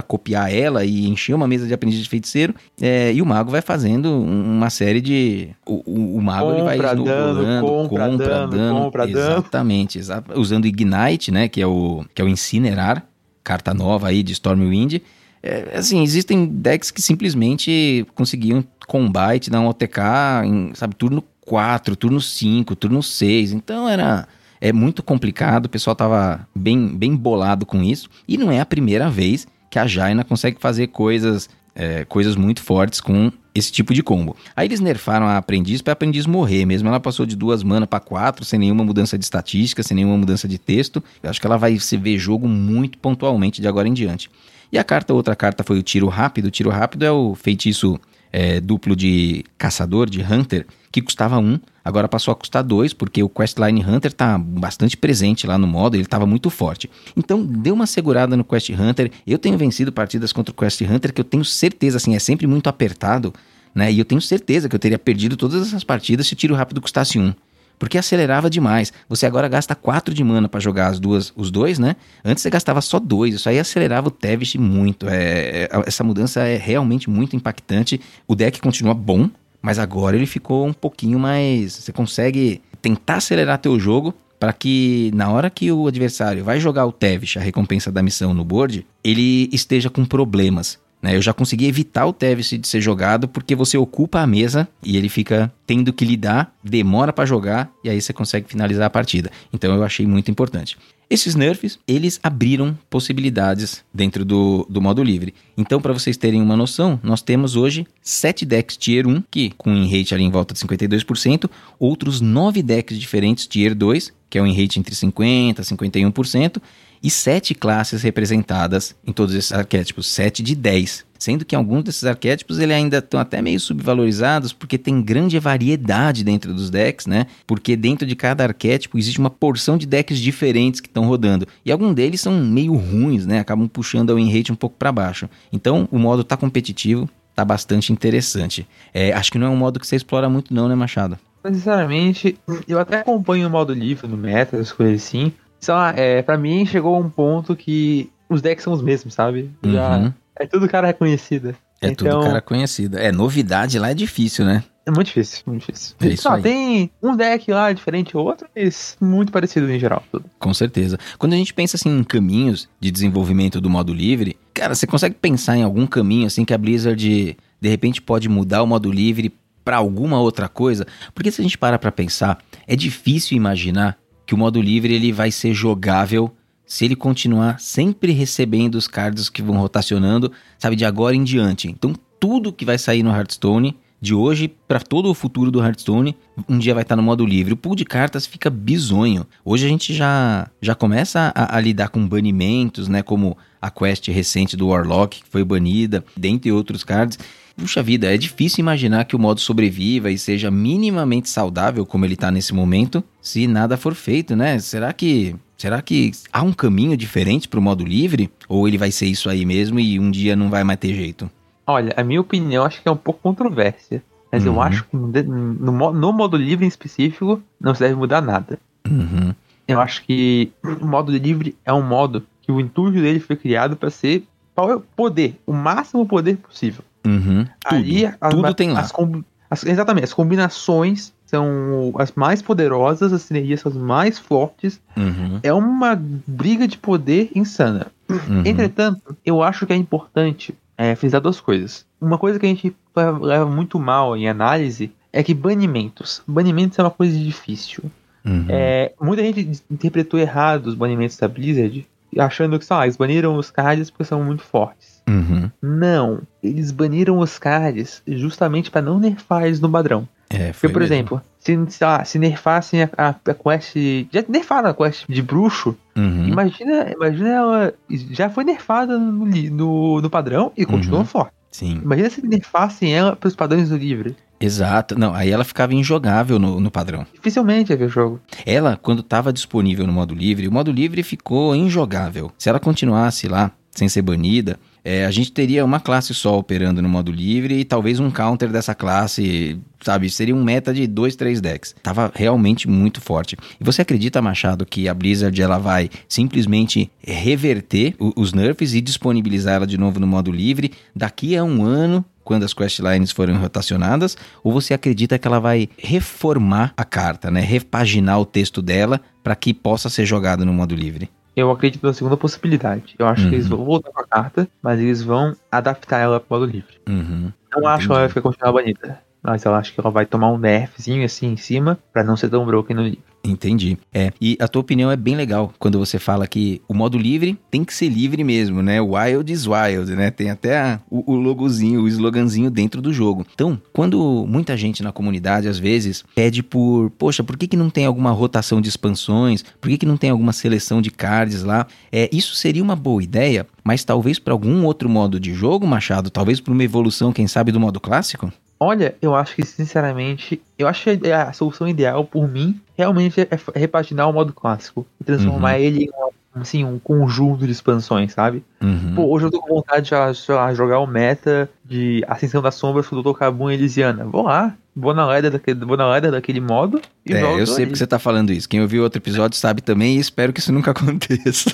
copiar ela e encher uma mesa de aprendiz de feiticeiro. É, e o mago vai fazendo uma série de. O, o, o mago compra, ele vai dano, compra, compra dano, dano, compra exatamente. Exatamente. Usando Ignite, né? Que é o, que é o Incinerar, carta nova aí de Stormwind. É, assim, existem decks que simplesmente conseguiam combate, dar um OTK em, sabe, turno 4, turno 5, turno 6. Então era é muito complicado, o pessoal tava bem, bem bolado com isso. E não é a primeira vez que a Jaina consegue fazer coisas, é, coisas muito fortes com esse tipo de combo. Aí eles nerfaram a aprendiz para aprendiz morrer, mesmo ela passou de duas mana para quatro, sem nenhuma mudança de estatística, sem nenhuma mudança de texto. Eu acho que ela vai se ver jogo muito pontualmente de agora em diante. E a carta, outra carta foi o tiro rápido. O tiro rápido é o feitiço é, duplo de caçador, de hunter, que custava 1, agora passou a custar 2, porque o Questline Hunter está bastante presente lá no modo, ele estava muito forte. Então, deu uma segurada no Quest Hunter. Eu tenho vencido partidas contra o Quest Hunter que eu tenho certeza, assim, é sempre muito apertado, né? E eu tenho certeza que eu teria perdido todas essas partidas se o tiro rápido custasse 1 porque acelerava demais. Você agora gasta 4 de mana para jogar as duas, os dois, né? Antes você gastava só 2, isso aí acelerava o Tevish muito. É, é, essa mudança é realmente muito impactante. O deck continua bom, mas agora ele ficou um pouquinho mais. Você consegue tentar acelerar teu jogo para que na hora que o adversário vai jogar o Tevish, a recompensa da missão no board, ele esteja com problemas. Né? Eu já consegui evitar o Tevis de ser jogado porque você ocupa a mesa e ele fica tendo que lidar, demora para jogar e aí você consegue finalizar a partida. Então eu achei muito importante. Esses nerfs, eles abriram possibilidades dentro do, do modo livre. Então, para vocês terem uma noção, nós temos hoje 7 decks Tier 1, que com um rate ali em volta de 52%, outros 9 decks diferentes Tier 2, que é um rate entre 50% e 51%, e sete classes representadas em todos esses arquétipos, sete de 10. Sendo que alguns desses arquétipos ele ainda estão até meio subvalorizados porque tem grande variedade dentro dos decks, né? Porque dentro de cada arquétipo existe uma porção de decks diferentes que estão rodando. E alguns deles são meio ruins, né? Acabam puxando a win um pouco para baixo. Então o modo tá competitivo, tá bastante interessante. É, acho que não é um modo que você explora muito não, né, Machado? Sinceramente, eu até acompanho o modo livre no meta, as coisas assim, só, é, pra mim chegou um ponto que os decks são os mesmos, sabe? Já uhum. É tudo cara reconhecido. É então, tudo cara conhecido. É, novidade lá é difícil, né? É muito difícil, muito difícil. É isso Só aí. tem um deck lá diferente ou outro, mas muito parecido em geral. Tudo. Com certeza. Quando a gente pensa assim em caminhos de desenvolvimento do modo livre, cara, você consegue pensar em algum caminho assim que a Blizzard de repente pode mudar o modo livre para alguma outra coisa? Porque se a gente para para pensar, é difícil imaginar que o modo livre ele vai ser jogável se ele continuar sempre recebendo os cards que vão rotacionando, sabe, de agora em diante. Então, tudo que vai sair no Hearthstone, de hoje para todo o futuro do Hearthstone, um dia vai estar no modo livre. O pool de cartas fica bizonho. Hoje a gente já, já começa a, a lidar com banimentos, né, como a quest recente do Warlock, que foi banida, dentre outros cards. Puxa vida, é difícil imaginar que o modo sobreviva e seja minimamente saudável como ele está nesse momento, se nada for feito, né? Será que Será que há um caminho diferente pro modo livre? Ou ele vai ser isso aí mesmo e um dia não vai mais ter jeito? Olha, a minha opinião acho que é um pouco controvérsia. Mas eu Uhum. acho que no, no mo- no modo livre em específico não se deve mudar nada. Uhum. Eu acho que o modo livre é um modo que o intuito dele foi criado para ser poder, o máximo poder possível. Uhum. Tudo. Ali, as- Tudo tem lá. as as- exatamente, as combinações são as mais poderosas, as sinergias são as mais fortes. Uhum. É uma briga de poder insana. Uhum. Entretanto, eu acho que é importante é, frisar duas coisas. Uma coisa que a gente leva muito mal em análise é que banimentos. Banimentos é uma coisa difícil. Uhum. É, muita gente interpretou errado os banimentos da Blizzard, achando que ah, eles baniram os cards porque são muito fortes. Uhum. Não, eles baniram os cards justamente para não nerfar eles no padrão. É, Porque, por mesmo. exemplo, se, se, ah, se nerfassem a, a, a quest. Já nerfaram a quest de bruxo. Uhum. Imagina, imagina ela. Já foi nerfada no, no, no padrão e continua Uhum. forte. Sim, Imagina se nerfassem ela pros padrões do livre. exato. Não, aí ela ficava injogável no, no padrão. Dificilmente ia ver o jogo. Ela, quando estava disponível no modo livre, o modo livre ficou injogável. Se ela continuasse lá, sem ser banida, é, a gente teria uma classe só operando no modo livre e talvez um counter dessa classe, sabe? Seria um meta de dois, três decks. Tava realmente muito forte. E você acredita, Machado, que a Blizzard ela vai simplesmente reverter o- os nerfs e disponibilizar ela de novo no modo livre daqui a um ano? Quando as questlines forem rotacionadas, ou você acredita que ela vai reformar a carta, né? Repaginar o texto dela para que possa ser jogado no modo livre? Eu acredito na segunda possibilidade. Eu acho Uhum. que eles vão voltar com a carta, mas eles vão adaptar ela pro modo livre. Uhum. Não acho que ela vai ficar continuar banida. Mas eu acho que ela vai tomar um nerfzinho assim em cima pra não ser tão broken no livre. Entendi. É, e a tua opinião é bem legal quando você fala que o modo livre tem que ser livre mesmo, né? Wild is wild, né? Tem até a- o, o logozinho, o sloganzinho dentro do jogo. Então, quando muita gente na comunidade às vezes pede por, poxa, por que, que não tem alguma rotação de expansões? Por que, que não tem alguma seleção de cards lá? É, isso seria uma boa ideia, mas talvez para algum outro modo de jogo, Machado, talvez para uma evolução, quem sabe, do modo clássico? Olha, eu acho que sinceramente, eu acho que a solução ideal por mim realmente é é repaginar o modo clássico e transformar ele em um, assim, um conjunto de expansões, sabe? Uhum. Pô, hoje eu tô com vontade de lá, jogar o meta de Ascensão das Sombras com o Dr. Kabum e Elisiana. Vou lá, vou na ladder daquele, vou na ladder daquele modo e É, eu sei ali. porque você tá falando isso. Quem ouviu outro episódio sabe também e espero que isso nunca aconteça.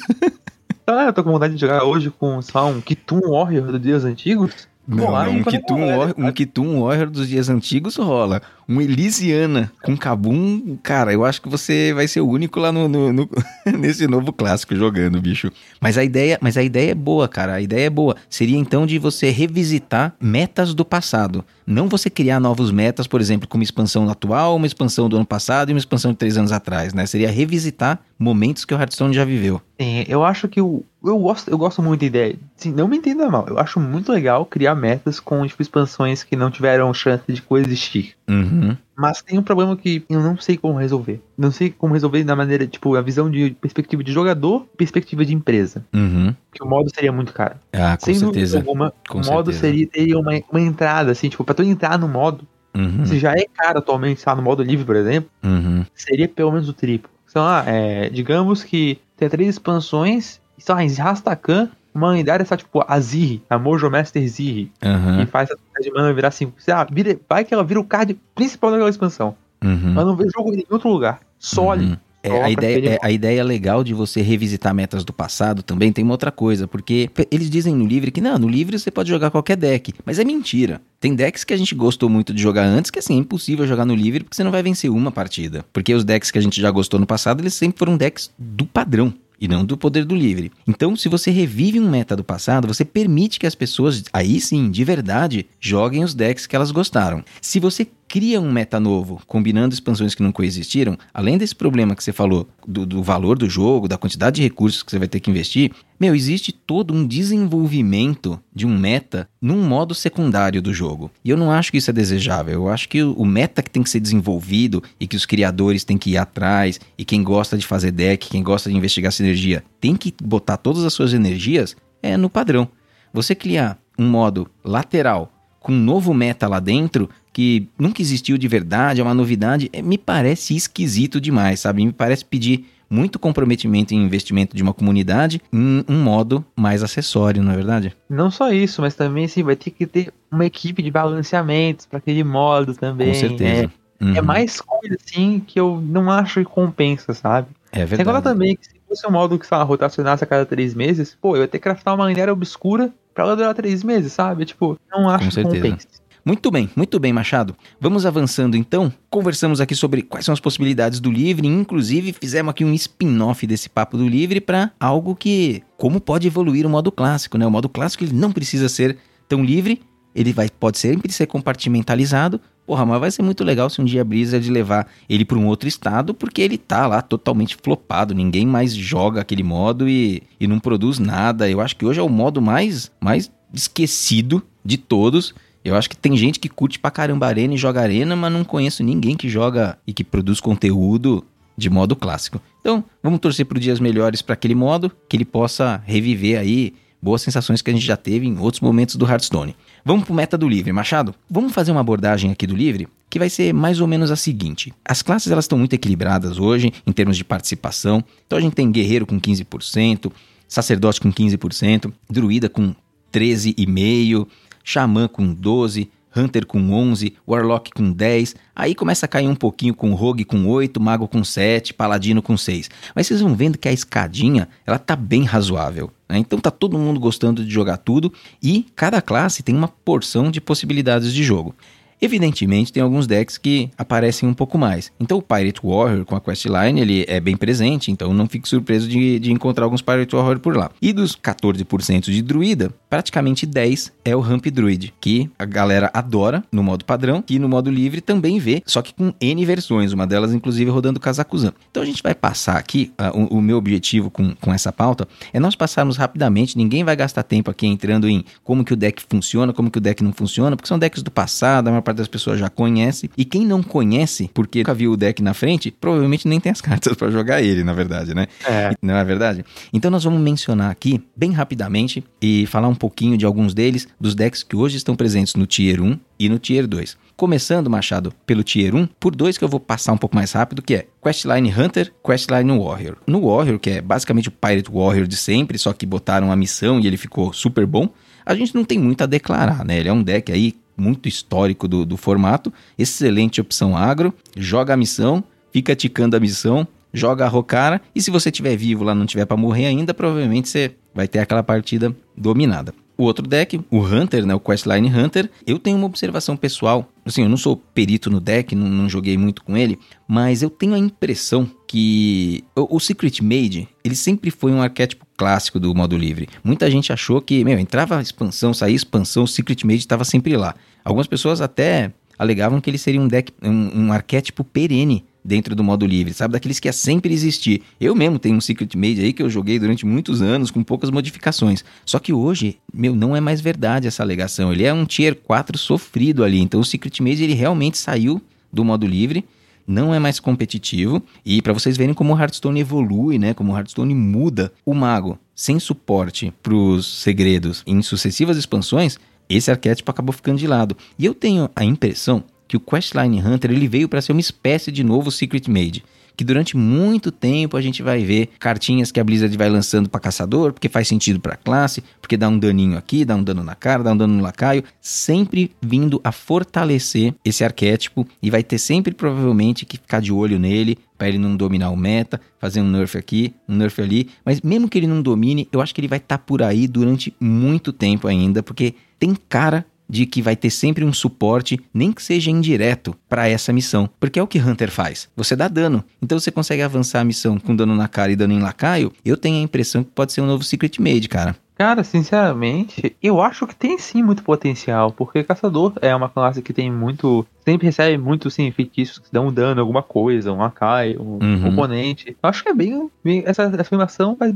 Ah, eu tô com vontade de jogar hoje com, sei lá, um Kitum Warrior do Dias Antigos. Não, não, um Kitum, uma War, ladder, um Kitum Warrior dos dias antigos rola. Um Elisiana com Kabum, cara, eu acho que você vai ser o único lá no, no- no- nesse novo clássico jogando, bicho. Mas a ideia, mas a ideia é boa, cara. A ideia é boa. Seria então de você revisitar metas do passado. Não você criar novos metas, por exemplo, como expansão atual, uma expansão do ano passado e uma expansão de três anos atrás, né? Seria revisitar momentos que o Hearthstone já viveu. Sim, eu acho que o, eu, gosto, eu gosto muito da ideia. Sim, não me entenda mal. Eu acho muito legal criar metas com tipo, expansões que não tiveram chance de coexistir. Uhum. Mas tem um problema que eu não sei como resolver. Não sei como resolver da maneira, tipo, a visão de perspectiva de jogador, perspectiva de empresa. Uhum. Que o modo seria muito caro. Ah, com Sem certeza. alguma, Com o modo certeza. seria teria uma, uma entrada, assim, tipo, pra tu entrar no modo, Uhum. se já é caro atualmente, tá no modo livre, por exemplo, Uhum. seria pelo menos o triplo. Então, ah, é, digamos que tem três expansões, e só em Rastakan, uma unidade essa tipo Azir, a Mojo Master Zir, Uhum. que faz essa de mana virar 5. Ah, vira, vai que ela vira o card principal daquela expansão. Uhum. Mas não vejo jogo em outro lugar. Só ali. Uhum. É, Só a, ideia, é, a ideia legal de você revisitar metas do passado também tem uma outra coisa, porque eles dizem no livre que não, no livre você pode jogar qualquer deck, mas é mentira. Tem decks que a gente gostou muito de jogar antes, que assim, é impossível jogar no livre porque você não vai vencer uma partida. Porque os decks que a gente já gostou no passado, eles sempre foram decks do padrão. E não do poder do livre. Então, se você revive um meta do passado, você permite que as pessoas, aí sim, de verdade, joguem os decks que elas gostaram. Se você cria um meta novo, combinando expansões que não coexistiram, além desse problema que você falou do, do valor do jogo, da quantidade de recursos que você vai ter que investir, meu, existe todo um desenvolvimento de um meta num modo secundário do jogo. E eu não acho que isso é desejável. Eu acho que o meta que tem que ser desenvolvido e que os criadores têm que ir atrás, e quem gosta de fazer deck, quem gosta de investigar sinergia, tem que botar todas as suas energias é no padrão. Você criar um modo lateral com um novo meta lá dentro que nunca existiu de verdade, é uma novidade, é, me parece esquisito demais, sabe? Me parece pedir muito comprometimento em investimento de uma comunidade em um modo mais acessório, não é verdade? Não só isso, mas também assim, vai ter que ter uma equipe de balanceamentos para aquele modo também. Com certeza. É, uhum. é, mais coisa assim que eu não acho que compensa, sabe? É verdade. Falar também que se fosse um modo que, sei lá, rotacionasse a cada três meses, pô, eu ia ter que craftar uma maneira obscura pra ela durar três meses, sabe? Tipo, não acho que compensa. Muito bem, muito bem, Machado. Vamos avançando então. Conversamos aqui sobre quais são as possibilidades do livre, inclusive fizemos aqui um spin-off desse papo do livre para algo que como pode evoluir o modo clássico, né? O modo clássico ele não precisa ser tão livre, ele vai pode sempre ser compartimentalizado. Porra, mas vai ser muito legal se um dia a Blizzard levar ele para um outro estado, porque ele tá lá totalmente flopado, ninguém mais joga aquele modo e, e não produz nada. Eu acho que hoje é o modo mais mais esquecido de todos eu acho que tem gente que curte pra caramba arena e joga arena, mas não conheço ninguém que joga e que produz conteúdo de modo clássico. Então, vamos torcer por dias melhores para aquele modo, que ele possa reviver aí boas sensações que a gente já teve em outros momentos do Hearthstone. Vamos pro meta do livre, Machado? Vamos fazer uma abordagem aqui do livre que vai ser mais ou menos a seguinte. As classes elas estão muito equilibradas hoje em termos de participação. Então a gente tem guerreiro com 15%, sacerdote com 15%, druida com 13,5%, Xamã com 12, Hunter com 11, Warlock com 10, aí começa a cair um pouquinho com Rogue com 8, Mago com 7, Paladino com 6. Mas vocês vão vendo que a escadinha, ela tá bem razoável. Né? Então tá todo mundo gostando de jogar tudo e cada classe tem uma porção de possibilidades de jogo. Evidentemente, tem alguns decks que aparecem um pouco mais. Então, o Pirate Warrior com a questline, ele é bem presente, então não fique surpreso de, de encontrar alguns Pirate Warrior por lá. E dos 14% de druida, praticamente 10 é o Ramp Druid, que a galera adora no modo padrão, e no modo livre também vê, só que com N versões, uma delas inclusive rodando Kazakuzan. Então a gente vai passar aqui, uh, o, o, meu objetivo com, com essa pauta é nós passarmos rapidamente, ninguém vai gastar tempo aqui entrando em como que o deck funciona, como que o deck não funciona, porque são decks do passado, a maior parte das pessoas já conhece. E quem não conhece, porque nunca viu o deck na frente, provavelmente nem tem as cartas para jogar ele, na verdade, né? É. Não é verdade? Então nós vamos mencionar aqui, bem rapidamente, e falar um pouquinho de alguns deles, dos decks que hoje estão presentes no Tier 1 e no Tier 2. Começando, Machado, pelo Tier 1, por dois que eu vou passar um pouco mais rápido, que é Questline Hunter, Questline Warrior. No Warrior, que é basicamente o Pirate Warrior de sempre, só que botaram a missão e ele ficou super bom, a gente não tem muito a declarar, né? Ele é um deck aí muito histórico do, do formato. Excelente opção agro. Joga a missão, fica ticando a missão, joga a rocara. E se você estiver vivo lá, não tiver para morrer ainda, provavelmente você vai ter aquela partida dominada. O outro deck, o Hunter, né, o Questline Hunter, eu tenho uma observação pessoal. Assim, eu não sou perito no deck, não, não joguei muito com ele, mas eu tenho a impressão que o, o, Secret Mage, ele sempre foi um arquétipo clássico do modo livre. Muita gente achou que, meu, entrava expansão, saía expansão, o Secret Mage estava sempre lá. Algumas pessoas até alegavam que ele seria um deck, um, um arquétipo perene dentro do modo livre, sabe? Daqueles que é sempre existir. Eu mesmo tenho um Secret Mage aí que eu joguei durante muitos anos com poucas modificações. Só que hoje, meu, não é mais verdade essa alegação. Ele é um Tier 4 sofrido ali. Então o Secret Mage ele realmente saiu do modo livre não é mais competitivo e para vocês verem como o Hearthstone evolui, né, como o Hearthstone muda, o mago sem suporte para os segredos em sucessivas expansões, esse arquétipo acabou ficando de lado. E eu tenho a impressão que o Questline Hunter ele veio para ser uma espécie de novo Secret Mage. Que durante muito tempo a gente vai ver cartinhas que a Blizzard vai lançando para caçador, porque faz sentido para classe, porque dá um daninho aqui, dá um dano na cara, dá um dano no lacaio, sempre vindo a fortalecer esse arquétipo e vai ter sempre provavelmente que ficar de olho nele para ele não dominar o meta, fazer um nerf aqui, um nerf ali, mas mesmo que ele não domine, eu acho que ele vai estar tá por aí durante muito tempo ainda, porque tem cara de que vai ter sempre um suporte, nem que seja indireto, para essa missão. Porque é o que Hunter faz. Você dá dano. Então você consegue avançar a missão com dano na cara e dano em lacaio. Eu tenho a impressão que pode ser um novo Secret Made, cara. Cara, sinceramente, eu acho que tem sim muito potencial, porque caçador é uma classe que tem muito. Sempre recebe muito sim, feitiços que dão um dano, alguma coisa, um Akai, um uhum. componente. Eu acho que é bem. bem essa afirmação faz,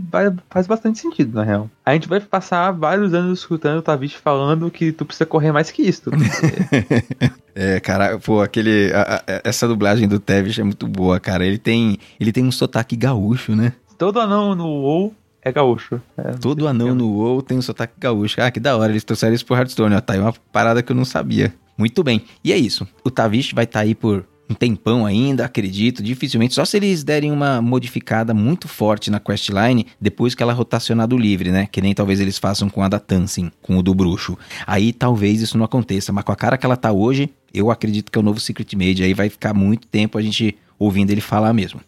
faz bastante sentido, na real. A gente vai passar vários anos escutando o Tavish falando que tu precisa correr mais que isso. Porque... É, cara, pô, aquele. A, a, essa dublagem do Tevish é muito boa, cara. Ele tem. Ele tem um sotaque gaúcho, né? Todo anão no WoW é gaúcho. É, Todo anão no WoW tem um sotaque gaúcho. Ah, que da hora, eles trouxeram isso pro Hearthstone, ó. Tá aí uma parada que eu não sabia. Muito bem. E é isso. O Tavish vai estar tá aí por um tempão ainda, acredito, dificilmente. Só se eles derem uma modificada muito forte na questline depois que ela rotacionar do livre, né? Que nem talvez eles façam com a da Tansin, com o do bruxo. Aí talvez isso não aconteça, mas com a cara que ela tá hoje, eu acredito que é o novo Secret Mage. Aí vai ficar muito tempo a gente ouvindo ele falar mesmo.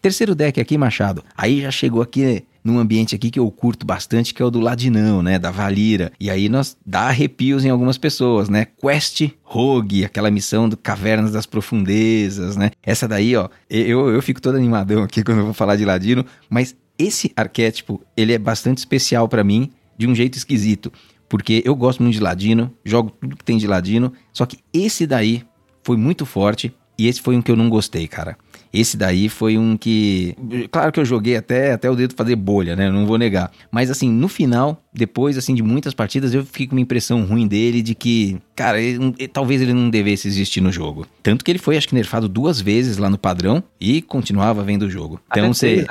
Terceiro deck aqui, Machado. Aí já chegou aqui num ambiente aqui que eu curto bastante, que é o do Ladinão, né? Da Valira. E aí nós dá arrepios em algumas pessoas, né? Quest Rogue, aquela missão do Cavernas das Profundezas, né? Essa daí, ó, eu, eu fico todo animadão aqui quando eu vou falar de Ladino, mas esse arquétipo, ele é bastante especial para mim, de um jeito esquisito. Porque eu gosto muito de Ladino, jogo tudo que tem de Ladino, só que esse daí foi muito forte e esse foi um que eu não gostei, cara. Esse daí foi um que. Claro que eu joguei até, até o dedo fazer bolha, né? Não vou negar. Mas assim, no final, depois assim de muitas partidas, eu fiquei com uma impressão ruim dele de que, cara, ele, talvez ele não devesse existir no jogo. Tanto que ele foi, acho que, nerfado duas vezes lá no padrão e continuava vendo o jogo. Então você.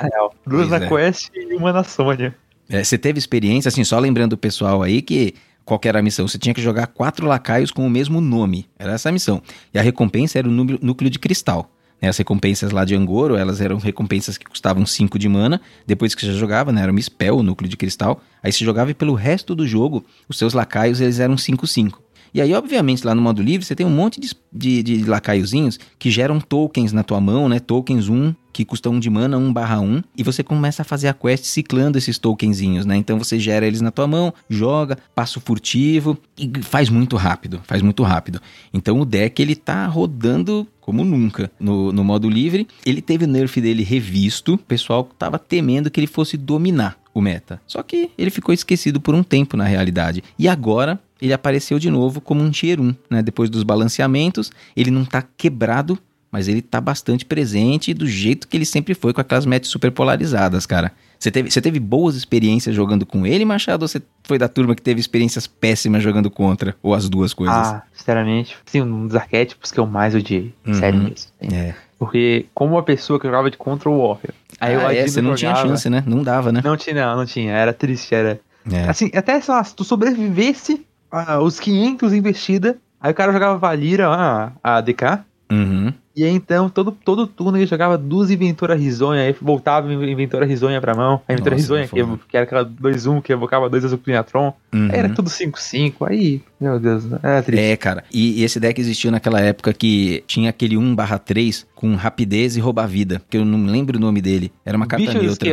Duas na é. Quest e uma na Sônia. É, você teve experiência, assim, só lembrando o pessoal aí que qual era a missão? Você tinha que jogar quatro lacaios com o mesmo nome. Era essa a missão. E a recompensa era o núcleo de cristal. Né, as recompensas lá de Angoro, elas eram recompensas que custavam 5 de mana. Depois que você já jogava, né? Era um spell, o núcleo de cristal. Aí você jogava e pelo resto do jogo, os seus lacaios eles eram 5-5. E aí, obviamente, lá no modo livre, você tem um monte de, de, de lacaiozinhos que geram tokens na tua mão, né? Tokens 1, que custam 1 de mana, 1 barra 1. E você começa a fazer a quest ciclando esses tokenzinhos, né? Então você gera eles na tua mão, joga, passa o furtivo e faz muito rápido, faz muito rápido. Então o deck, ele tá rodando como nunca no, no modo livre. Ele teve o nerf dele revisto, o pessoal tava temendo que ele fosse dominar o meta. Só que ele ficou esquecido por um tempo na realidade. E agora ele apareceu de novo como um tier 1, né? Depois dos balanceamentos, ele não tá quebrado, mas ele tá bastante presente do jeito que ele sempre foi com aquelas metas super polarizadas, cara. Você teve, você teve boas experiências jogando com ele, Machado, ou você foi da turma que teve experiências péssimas jogando contra? Ou as duas coisas? Ah, sinceramente, sim, um dos arquétipos que eu mais odiei. Uhum. Sério mesmo. É. Porque, como uma pessoa que jogava de contra o Warrior. Aí ah, é, você não jogava, tinha chance, né? Não dava, né? Não tinha, não, não tinha. Era triste, era. É. Assim, até sei lá, se tu sobrevivesse ah, os 500 investida, aí o cara jogava Valira, a, a DK. Uhum. E aí, então, todo, todo turno ele jogava duas Inventora Risonha, aí voltava Inventora Risonha pra mão. A Inventora Risonha, que, que, era aquela 2-1 que evocava dois Azucrinatron. Uhum. Aí era tudo 5-5. Aí, meu Deus, era triste. É, cara. E, e, esse deck existiu naquela época que tinha aquele 1/3 com rapidez e roubar vida. Que eu não lembro o nome dele. Era uma carta Bicho neutra.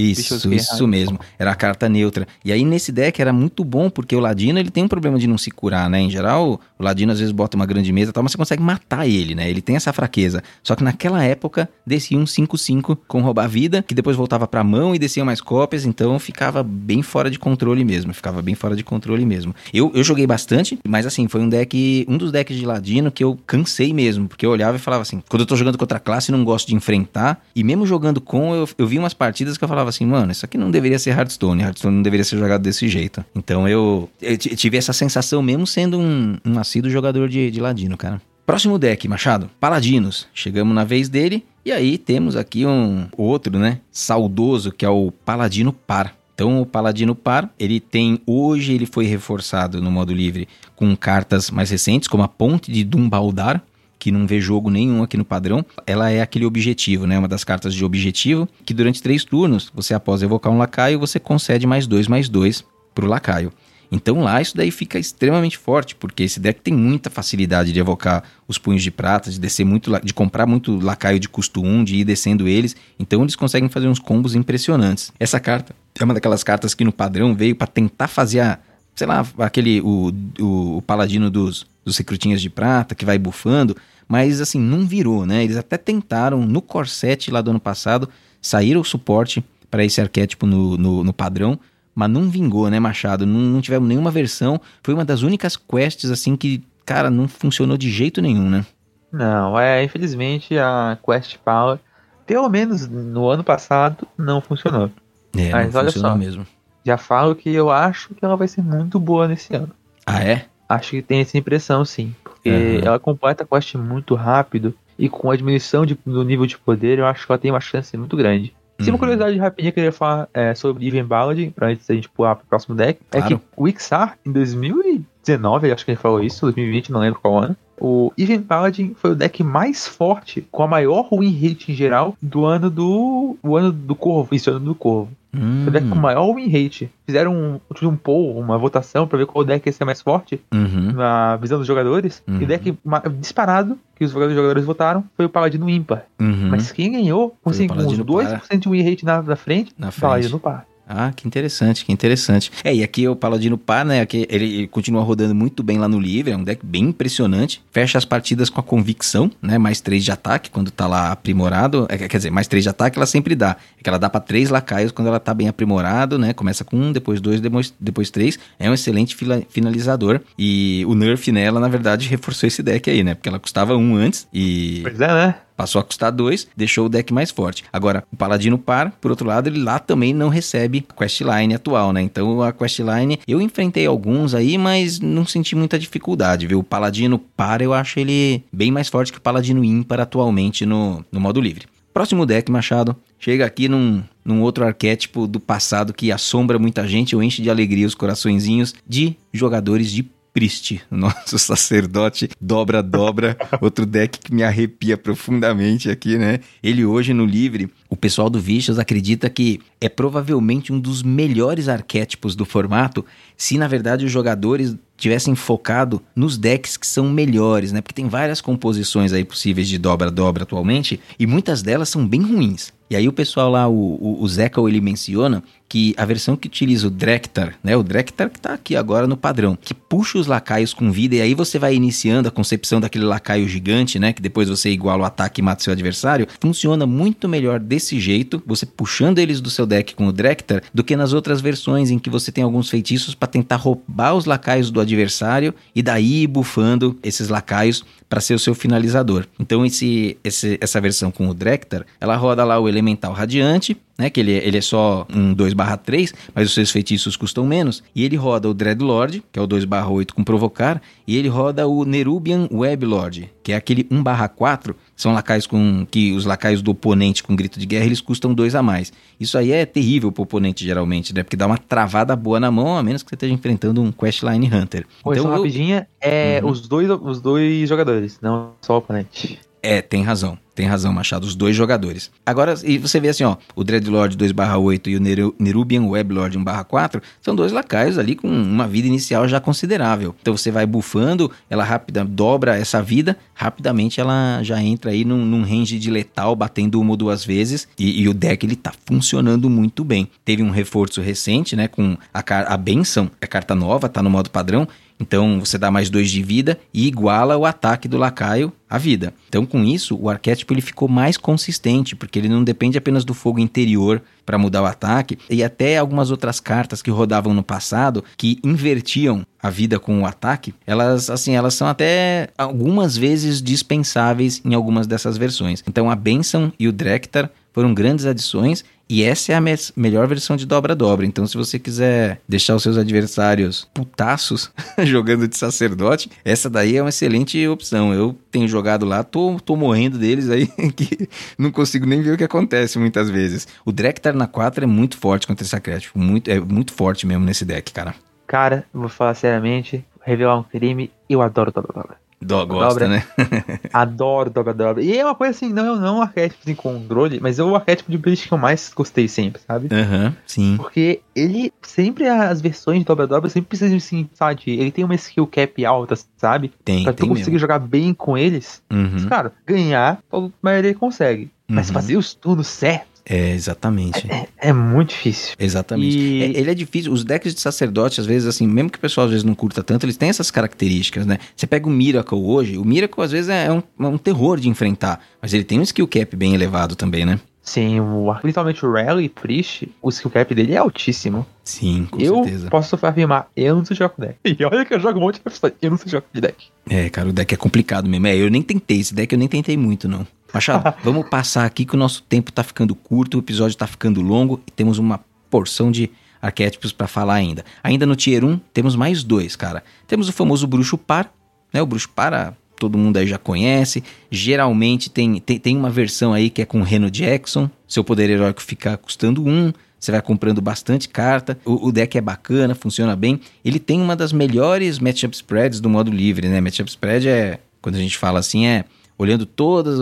Isso, isso mesmo. Era a carta neutra. E aí nesse deck era muito bom, porque o Ladino ele tem um problema de não se curar, né? Em geral, o Ladino às vezes bota uma grande mesa e tal, mas você consegue matar ele, né? Ele tem essa fraqueza. Só que naquela época descia um 5-5 com roubar vida, que depois voltava pra mão e descia mais cópias, então ficava bem fora de controle mesmo. Ficava bem fora de controle mesmo. Eu, eu joguei bastante, mas assim, foi um deck, um dos decks de Ladino que eu cansei mesmo, porque eu olhava e falava assim, quando eu tô jogando contra a classe não gosto de enfrentar, e mesmo jogando com, eu, eu vi umas partidas que eu falava falava assim, mano, isso aqui não deveria ser Hearthstone, Hearthstone não deveria ser jogado desse jeito. Então eu, eu tive essa sensação mesmo sendo um, um jogador de, de Ladino, cara. Próximo deck, Machado, Paladinos. Chegamos na vez dele e aí temos aqui um outro, né, saudoso, que é o Paladino Par. Então o Paladino Par, ele tem hoje ele foi reforçado no modo livre com cartas mais recentes, como a Ponte de Dumbaldar, que não vê jogo nenhum aqui no padrão, ela é aquele objetivo, né? Uma das cartas de objetivo, que durante três turnos, você após evocar um lacaio, você concede mais dois, mais dois pro lacaio. Então lá isso daí fica extremamente forte, porque esse deck tem muita facilidade de evocar os punhos de prata, de descer muito, de comprar muito lacaio de custo 1, de ir descendo eles. Então eles conseguem fazer uns combos impressionantes. Essa carta é uma daquelas cartas que no padrão veio para tentar fazer a, sei lá, aquele o, o, o paladino dos dos recrutinhas de prata, que vai bufando, mas assim, não virou, né? Eles até tentaram no Corset lá do ano passado, saíram o suporte para esse arquétipo no, no, no, padrão, mas não vingou, né, Machado? Não, não tivemos nenhuma versão. Foi uma das únicas quests, assim, que, cara, não funcionou de jeito nenhum, né? Não, é, infelizmente a Quest Power, pelo menos no ano passado, não funcionou. É, mas não olha só, mesmo. Já falo que eu acho que ela vai ser muito boa nesse ano. Ah, é? Acho que tem essa impressão, sim. Porque uhum. ela completa a quest muito rápido e com a diminuição de, do nível de poder, eu acho que ela tem uma chance muito grande. Sim, uma Uhum. curiosidade rapidinha que eu queria falar é, sobre Even Ballad, pra antes da gente pular pro próximo deck, é Claro. que o Ixar, em 2019, acho que a gente falou isso, 2020, não lembro qual ano, o Even Paladin foi o deck mais forte, com a maior win rate em geral do ano do. o ano do Corvo, isso, ano do Corvo. Hum, Foi o deck com maior win rate. Fizeram um, um poll, uma votação pra ver qual deck ia ser mais forte uhum. na visão dos jogadores. E Uhum. o deck disparado que os jogadores votaram foi o Paladino ímpar. Uhum. Mas quem ganhou, com uns Paladino 2% de win rate na, na frente, Na frente. Paladino par. Ah, que interessante, que interessante. É, e aqui o Paladino Par, né? Aqui ele, continua rodando muito bem lá no livre, é um deck bem impressionante. Fecha as partidas com a convicção, né? Mais 3 de ataque quando tá lá aprimorado. É, quer dizer, mais 3 de ataque ela sempre dá. É que ela dá pra três lacaios quando ela tá bem aprimorado, né? Começa com um, depois dois, depois, depois três. É um excelente fila- finalizador. E o nerf nela, na verdade, reforçou esse deck aí, né? Porque ela custava um antes e Pois é, né? Passou a custar 2, deixou o deck mais forte. Agora, o Paladino Par, por outro lado, ele lá também não recebe a questline atual, né? Então a questline, eu enfrentei alguns aí, mas não senti muita dificuldade, viu? O Paladino Par, eu acho ele bem mais forte que o Paladino Ímpar atualmente no, no modo livre. Próximo deck, Machado, chega aqui num, num outro arquétipo do passado que assombra muita gente ou enche de alegria os coraçõezinhos de jogadores de Priste, nosso sacerdote dobra-dobra, outro deck que me arrepia profundamente aqui, né? Ele hoje no livre, o pessoal do Vicious acredita que é provavelmente um dos melhores arquétipos do formato, se na verdade os jogadores tivessem focado nos decks que são melhores, né? Porque tem várias composições aí possíveis de dobra-dobra atualmente e muitas delas são bem ruins. E aí o pessoal lá, o, o, o Zekel, ele menciona que a versão que utiliza o Drektar, né? O Drektar que tá aqui agora no padrão, que puxa os lacaios com vida e aí você vai iniciando a concepção daquele lacaio gigante, né? Que depois você iguala o ataque e mata seu adversário. Funciona muito melhor desse jeito, você puxando eles do seu deck com o Drektar, do que nas outras versões em que você tem alguns feitiços para tentar roubar os lacaios do adversário e daí bufando esses lacaios para ser o seu finalizador. Então esse, esse- essa versão com o Drektar, ela roda lá o Elemental Radiante, né, que ele, é- ele é só um 2/3, mas os seus feitiços custam menos, e ele roda o Dreadlord, que é o 2/8 com Provocar, e ele roda o Nerubian Weblord, que é aquele 1/4, são lacaios com que os lacaios do oponente com grito de guerra, eles custam 2 a mais. Isso aí é terrível pro oponente geralmente, né? Porque dá uma travada boa na mão, a menos que você esteja enfrentando um Questline Hunter. Oi, só eu- rapidinha, é Uhum. os, dois, os dois jogadores, não só o oponente. É, tem razão. Tem razão, Machado. Os dois jogadores. Agora, e você vê assim, ó, o Dreadlord 2/8 e o Neru- Nerubian Weblord 1/4 são dois lacaios ali com uma vida inicial já considerável. Então você vai bufando, ela rápida dobra essa vida, rapidamente ela já entra aí num, num range de letal, batendo uma ou duas vezes, e, e o deck ele tá funcionando muito bem. Teve um reforço recente, né, com a, a benção, é carta nova, tá no modo padrão, então você dá mais dois de vida e iguala o ataque do lacaio à vida. Então com isso o arquétipo ele ficou mais consistente porque ele não depende apenas do fogo interior para mudar o ataque e até algumas outras cartas que rodavam no passado que invertiam a vida com o ataque, elas assim elas são até algumas vezes dispensáveis em algumas dessas versões. Então a Benção e o Drektar foram grandes adições e essa é a mes- melhor versão de dobra-dobra. Então, se você quiser deixar os seus adversários putaços jogando de sacerdote, essa daí é uma excelente opção. Eu tenho jogado lá, tô, tô morrendo deles aí, que não consigo nem ver o que acontece muitas vezes. O Drektar na 4 é muito forte contra esse arquétipo. Muito, é muito forte mesmo nesse deck, cara. Cara, vou falar seriamente, revelar um crime, eu adoro dobra Dó, gosta, Dobra. né? Adoro dobra dobra. E é uma coisa assim, não, não é um arquétipo de controle, mas é o arquétipo de Blitz que eu mais gostei sempre, sabe? Aham, sim. Porque ele sempre as versões de dobra dobra sempre precisam assim, sabe? Ele tem uma skill cap alta, sabe? Tem, pra tu tem conseguir mesmo. jogar bem com eles. Uhum, Mas, cara, ganhar, a maioria consegue. Mas Uhum. fazer os turnos certos É, exatamente. é muito difícil. Exatamente. E- É, ele é difícil. Os decks de sacerdote, às vezes, assim, mesmo que o pessoal às vezes não curta tanto, eles têm essas características, né? Você pega o Miracle hoje, o Miracle às vezes é um, é um terror de enfrentar, mas ele tem um skill cap bem elevado também, né? Sim, o, principalmente o Rally e Priest, o skill cap dele é altíssimo. Sim, com eu certeza. posso afirmar, eu não sei jogar com deck. E olha que eu jogo um monte de personagem, eu não sei jogar de deck. É, cara, o deck é complicado mesmo. É, eu nem tentei, esse deck eu nem tentei muito, não. Machado, vamos passar aqui que o nosso tempo tá ficando curto, o episódio tá ficando longo e temos uma porção de arquétipos pra falar ainda. Ainda no Tier 1, temos mais dois, cara. Temos o famoso Bruxo Par, né? O Bruxo Par, a todo mundo aí já conhece. Geralmente tem, tem, tem uma versão aí que é com Reno Jackson. Seu poder heróico fica custando um. Você vai comprando bastante carta. O, o, deck é bacana, funciona bem. Ele tem uma das melhores matchup spreads do modo livre, né? Matchup spread é, quando a gente fala assim, é olhando todos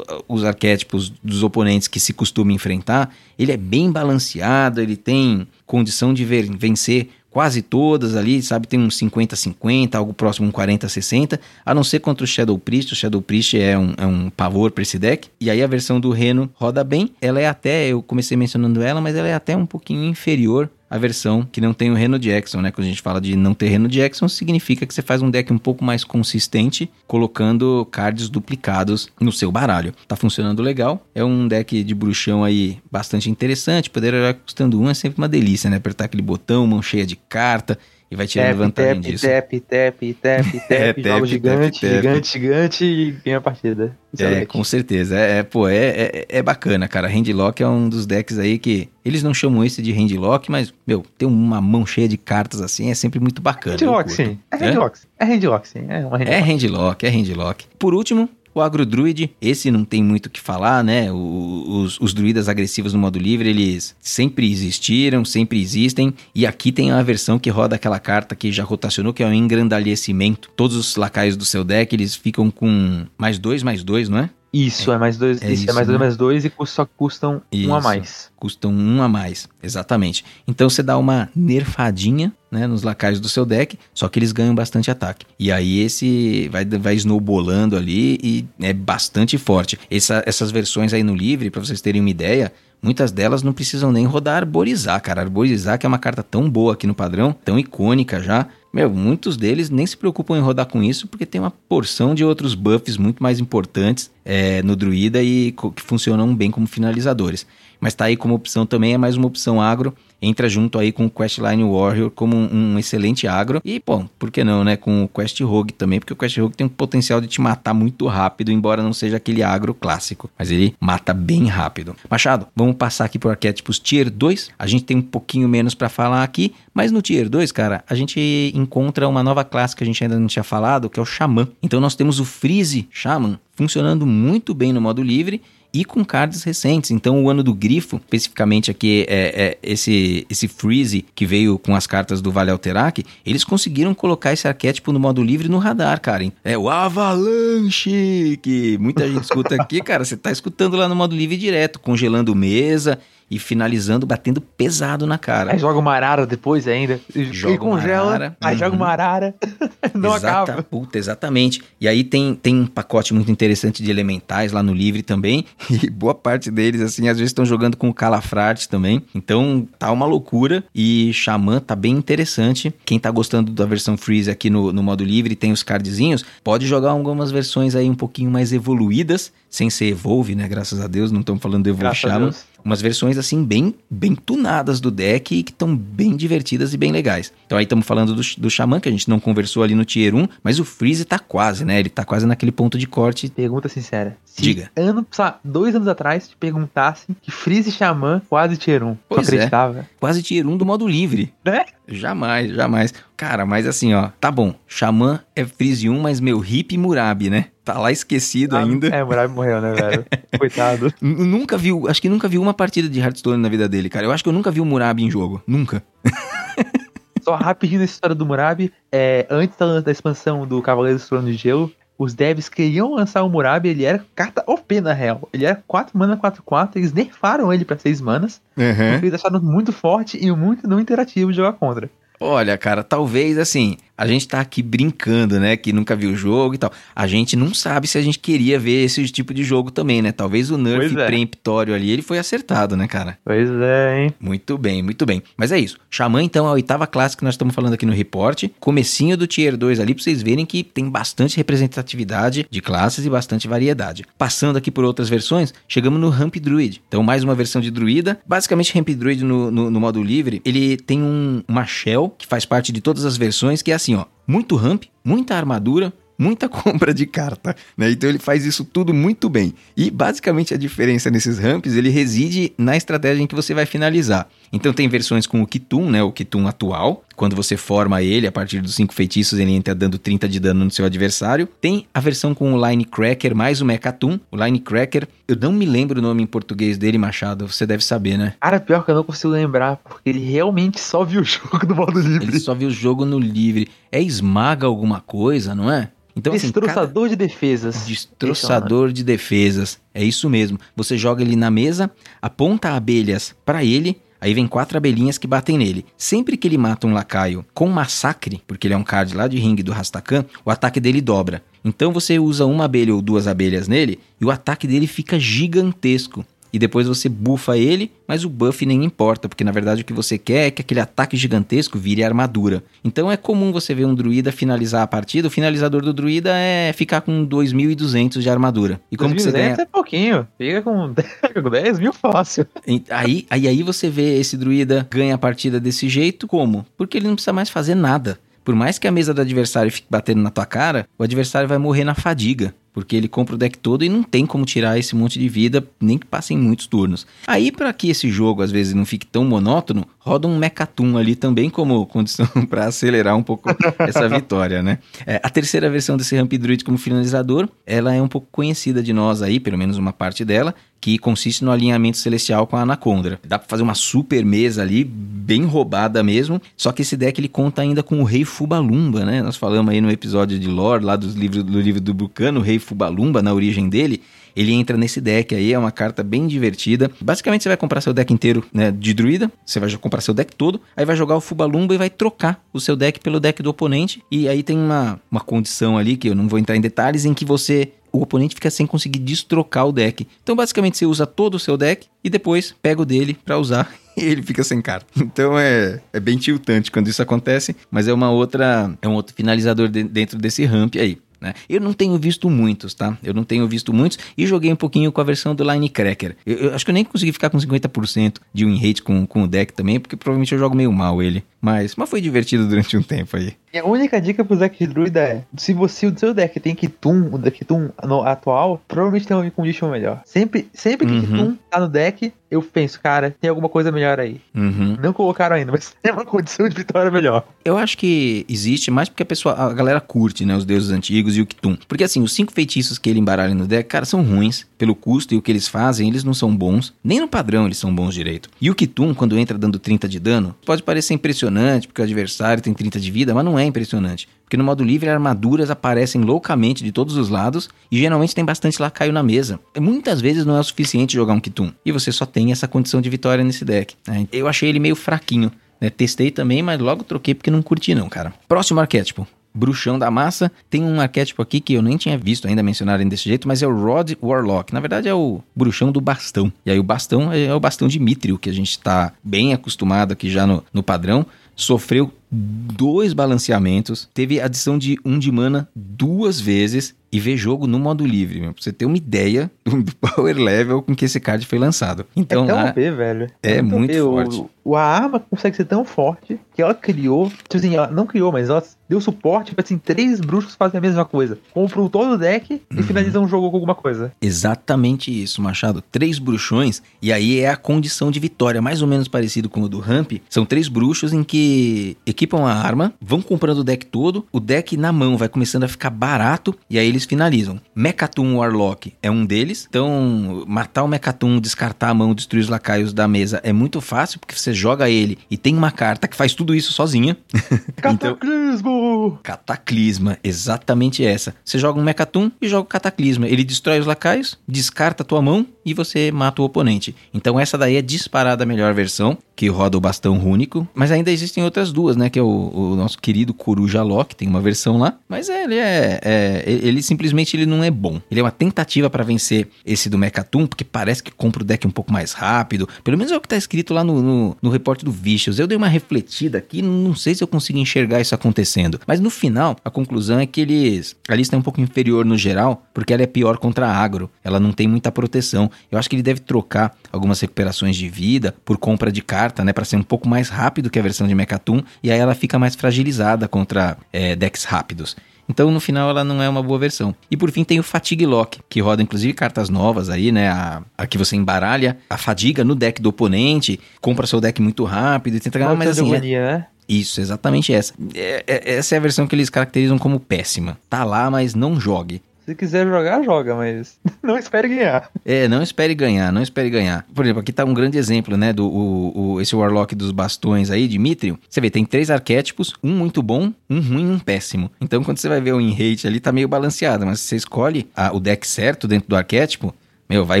os arquétipos dos oponentes que se costuma enfrentar. Ele é bem balanceado, ele tem condição de ver, vencer quase todas ali, sabe? Tem um 50-50, algo próximo um 40-60, a não ser contra o Shadow Priest. O Shadow Priest é um, é um pavor para esse deck. E aí a versão do Reno roda bem. Ela é até, eu comecei mencionando ela, mas ela é até um pouquinho inferior a versão que não tem o Reno Jackson, né? Quando a gente fala de não ter Reno Jackson, significa que você faz um deck um pouco mais consistente, colocando cards duplicados no seu baralho. Tá funcionando legal. É um deck de bruxão aí bastante interessante. Poder custando um é sempre uma delícia, né? Apertar aquele botão, mão cheia de carta e vai tirando tap, vantagem tap, disso. Tap, tap, tap, tap, é, jogo gigante, tap, gigante, gigante e ganha a partida. É, com certeza. É, é pô, é, é, é, bacana, cara. Handlock é um dos decks aí que eles não chamam esse de Handlock, mas, meu, ter uma mão cheia de cartas assim é sempre muito bacana. Handlock, sim. É Handlock. É Handlock, sim. É, uma handlock. é Handlock, é Handlock. Por último, o agrodruid, esse não tem muito o que falar, né? Os, os druidas agressivos no modo livre, eles sempre existiram, sempre existem. E aqui tem uma versão que roda aquela carta que já rotacionou, que é o engrandalhecimento. Todos os lacaios do seu deck, eles ficam com mais dois, mais dois, não é? Isso, é, é mais dois, é, isso, é mais dois, né? mais dois e só custam isso, um a mais. Custam um a mais, exatamente. Então você dá uma nerfadinha né, nos lacaios do seu deck, só que eles ganham bastante ataque. E aí esse vai, vai snowbolando ali e é bastante forte. Essa, essas versões aí no livre, para vocês terem uma ideia, muitas delas não precisam nem rodar Arborizar, cara. Arborizar que é uma carta tão boa aqui no padrão, tão icônica já. Meu, muitos deles nem se preocupam em rodar com isso porque tem uma porção de outros buffs muito mais importantes é, no druida e que funcionam bem como finalizadores. Mas tá aí como opção também, é mais uma opção agro entra junto aí com o Questline Warrior como um, um, excelente agro. E, bom, por que não, né? Com o Quest Rogue também, porque o Quest Rogue tem um potencial de te matar muito rápido, embora não seja aquele agro clássico. Mas ele mata bem rápido. Machado, vamos passar aqui por arquétipos Tier 2. A gente tem um pouquinho menos para falar aqui, mas no Tier 2, cara, a gente encontra uma nova classe que a gente ainda não tinha falado, que é o Xamã. Então nós temos o Freeze Shaman funcionando muito bem no modo livre e com cards recentes. Então, o ano do grifo, especificamente aqui, é, é esse, esse Freeze que veio com as cartas do Vale Alterac, eles conseguiram colocar esse arquétipo no modo livre no radar, cara. É o Avalanche, que muita gente escuta aqui, cara. Você tá escutando lá no modo livre direto, congelando mesa e finalizando, batendo pesado na cara. Aí joga uma arara depois ainda. Joga e congela. Arara. Aí uhum. joga uma arara. Não Exata, acaba. Puta, exatamente. E aí tem, tem um pacote muito interessante de elementais lá no livre também. E boa parte deles, assim, às vezes estão jogando com Calafrate também. Então tá uma loucura. E Xamã tá bem interessante. Quem tá gostando da versão Freeze aqui no, no modo livre tem os cardzinhos, pode jogar algumas versões aí um pouquinho mais evoluídas, sem ser Evolve, né? Graças a Deus, não estamos falando de Evolve Shaman umas versões assim bem bem tunadas do deck e que estão bem divertidas e bem legais. Então aí estamos falando do, do Xamã, que a gente não conversou ali no Tier 1, mas o Freeze tá quase, né? Ele tá quase naquele ponto de corte. Pergunta sincera. Se Diga. Ano, dois anos atrás te perguntassem que Freeze Xamã quase Tier 1. Pois tu é. acreditava? É. Quase Tier 1 do modo livre. Né? Jamais, jamais. Cara, mas assim, ó, tá bom. Xamã é Freeze 1, mas meu hip Murabi, né? Tá lá esquecido ah, ainda. É, Murabi morreu, né, velho? Coitado. nunca viu, acho que nunca vi uma partida de Hearthstone na vida dele, cara. Eu acho que eu nunca vi o Murabi em jogo. Nunca. Só rapidinho nessa história do Murabi, é, antes da, da expansão do Cavaleiro do Trono de Gelo, os devs queriam lançar o Murabi, ele era carta OP na real. Ele era 4 mana 4 4, eles nerfaram ele para 6 manas, uhum. eles acharam muito forte e muito não interativo de jogar contra. Olha, cara, talvez assim, a gente tá aqui brincando, né? Que nunca viu o jogo e tal. A gente não sabe se a gente queria ver esse tipo de jogo também, né? Talvez o nerf é. preemptório ali, ele foi acertado, né, cara? Pois é, hein? Muito bem, muito bem. Mas é isso. Xamã, então, é a oitava classe que nós estamos falando aqui no report. Comecinho do Tier 2 ali, pra vocês verem que tem bastante representatividade de classes e bastante variedade. Passando aqui por outras versões, chegamos no Ramp Druid. Então, mais uma versão de druida. Basicamente, Ramp Druid no, no, no modo livre, ele tem um, uma shell que faz parte de todas as versões, que é assim, assim, ó, muito ramp, muita armadura, muita compra de carta, né? Então ele faz isso tudo muito bem. E basicamente a diferença nesses ramps, ele reside na estratégia em que você vai finalizar. Então tem versões com o Kitun, né, o Kitun atual, quando você forma ele, a partir dos cinco feitiços, ele entra dando 30 de dano no seu adversário. Tem a versão com o Line Cracker mais o Mechatum. O Line Cracker, eu não me lembro o nome em português dele, Machado, você deve saber, né? Cara, pior que eu não consigo lembrar, porque ele realmente só viu o jogo do modo livre. Ele só viu o jogo no livre. É esmaga alguma coisa, não é? Então, assim, Destroçador de defesas. Destroçador de defesas. É isso mesmo. Você joga ele na mesa, aponta abelhas pra ele, aí vem quatro abelhinhas que batem nele. Sempre que ele mata um lacaio com massacre, porque ele é um card lá de ringue do Rastakan, o ataque dele dobra. Então você usa uma abelha ou duas abelhas nele e o ataque dele fica gigantesco. E depois você bufa ele, mas o buff nem importa, porque na verdade o que você quer é que aquele ataque gigantesco vire armadura. Então é comum você ver um druida finalizar a partida, o finalizador do druida é ficar com 2.200 de armadura. E como que você 2.200 ganha? é pouquinho. Fica com 10 mil fácil. Aí, aí, aí você vê esse druida ganha a partida desse jeito, como? Porque ele não precisa mais fazer nada. Por mais que a mesa do adversário fique batendo na tua cara, o adversário vai morrer na fadiga. Porque ele compra o deck todo e não tem como tirar esse monte de vida, nem que passem muitos turnos. Aí, para que esse jogo às vezes não fique tão monótono, roda um Mechatum ali também como condição para acelerar um pouco essa vitória, né? É, a terceira versão desse Ramp Druid como finalizador, ela é um pouco conhecida de nós aí, pelo menos uma parte dela, que consiste no alinhamento celestial com a Anacondra. Dá pra fazer uma super mesa ali, bem roubada mesmo, só que esse deck ele conta ainda com o Rei Fubalumba, né? Nós falamos aí no episódio de lore, lá dos livros, do livro do Bucano, o Rei Fubalumba, na origem dele, ele entra nesse deck aí, é uma carta bem divertida. Basicamente, você vai comprar seu deck inteiro né, de druida, você vai comprar seu deck todo, aí vai jogar o Fubalumba e vai trocar o seu deck pelo deck do oponente. E aí tem uma, uma condição ali, que eu não vou entrar em detalhes, em que você o oponente fica sem conseguir destrocar o deck. Então, basicamente, você usa todo o seu deck e depois pega o dele pra usar e ele fica sem carta. Então é, é bem tiltante quando isso acontece, mas é uma outra é um outro finalizador de- dentro desse ramp aí. Né? Eu não tenho visto muitos, tá? Eu não tenho visto muitos e joguei um pouquinho com a versão do Line Cracker. Eu, eu acho que eu nem consegui ficar com 50% de win rate com, com o deck também, porque provavelmente eu jogo meio mal ele. Mas, mas foi divertido durante um tempo aí. Minha única dica pro deck de druida é: se você o seu deck tem Kitum, o deck Kitum atual, provavelmente tem um win condition melhor. Sempre, sempre que Uhum. Kitum tá no deck, eu penso, cara, tem alguma coisa melhor aí. Uhum. Não colocaram ainda, mas tem uma condição de vitória melhor. Eu acho que existe mais porque a pessoa, a galera curte, né, os deuses antigos o Kitum. Porque assim, os cinco feitiços que ele embaralha no deck, cara, são ruins pelo custo e o que eles fazem, eles não são bons. Nem no padrão eles são bons direito. E o Kitum, quando entra dando 30 de dano, pode parecer impressionante porque o adversário tem 30 de vida, mas não é impressionante. Porque no modo livre, armaduras aparecem loucamente de todos os lados e geralmente tem bastante lacaio na mesa. Muitas vezes não é o suficiente jogar um Kitum. E você só tem essa condição de vitória nesse deck. né? Eu achei ele meio fraquinho. né? Testei também, mas logo troquei porque não curti não, cara. Próximo arquétipo. Bruxão da Massa. Tem um arquétipo aqui que eu nem tinha visto ainda mencionarem desse jeito, mas é o Rod Warlock. Na verdade é o bruxão do bastão. E aí o bastão é o bastão de Mithril, que a gente tá bem acostumado aqui já no, no padrão. Sofreu dois balanceamentos, teve adição de um de mana duas vezes e vê jogo no modo livre, meu, pra você ter uma ideia do power level com que esse card foi lançado. Então é tão OP, velho. é tão muito OP. O- forte. O, a arma consegue ser tão forte que ela criou. Tipo assim, ela não criou, mas ela deu suporte pra assim, três bruxos fazem a mesma coisa. Compram todo o deck Uhum. e finalizam um jogo com alguma coisa. Exatamente isso, Machado. Três bruxões, e aí é a condição de vitória, mais ou menos parecido com o do Ramp. São três bruxos em que equipam a arma, vão comprando o deck todo, o deck na mão vai começando a ficar barato, e aí eles finalizam. Mechatum Warlock é um deles, então matar o Mechatum, descartar a mão, destruir os lacaios da mesa é muito fácil, porque você joga ele e tem uma carta que faz tudo isso sozinha. então, Cataclismo! Cataclisma, exatamente essa. Você joga um Mechatum e joga o Cataclisma. Ele destrói os lacaios, descarta a tua mão e você mata o oponente. Então essa daí é disparada a melhor versão, que roda o bastão rúnico. Mas ainda existem outras duas, né? Que é o, o nosso querido Coruja Loki, tem uma versão lá. Mas é, ele é, é- Ele simplesmente ele não é bom. Ele é uma tentativa para vencer esse do Mechatum, porque parece que compra o deck um pouco mais rápido. Pelo menos é o que tá escrito lá no, no, no reporte do Vicious. Eu dei uma refletida aqui, não sei se eu consigo enxergar isso acontecendo. Mas no final, a conclusão é que eles. A lista é um pouco inferior no geral, porque ela é pior contra agro. Ela não tem muita proteção. Eu acho que ele deve trocar algumas recuperações de vida por compra de carta, né? Pra ser um pouco mais rápido que a versão de Mechatum. E aí ela fica mais fragilizada contra é, decks rápidos. Então, no final, ela não é uma boa versão. E por fim, tem o Fatigue Lock, que roda inclusive cartas novas aí, né? A, a que você embaralha a fadiga no deck do oponente, compra seu deck muito rápido e tenta ganhar. Mas assim, é, né? Isso, exatamente essa. É- é- essa é a versão que eles caracterizam como péssima. Tá lá, mas não jogue. Se quiser jogar, joga, mas não espere ganhar. É, não espere ganhar, não espere ganhar. Por exemplo, aqui tá um grande exemplo, né, do o, o- esse Warlock dos bastões aí, Dimitrio. Você vê, tem três arquétipos, um muito bom, um ruim e um péssimo. Então, quando você vai ver o in-rate ali, tá meio balanceado, mas se você escolhe a- o deck certo dentro do arquétipo, meu, vai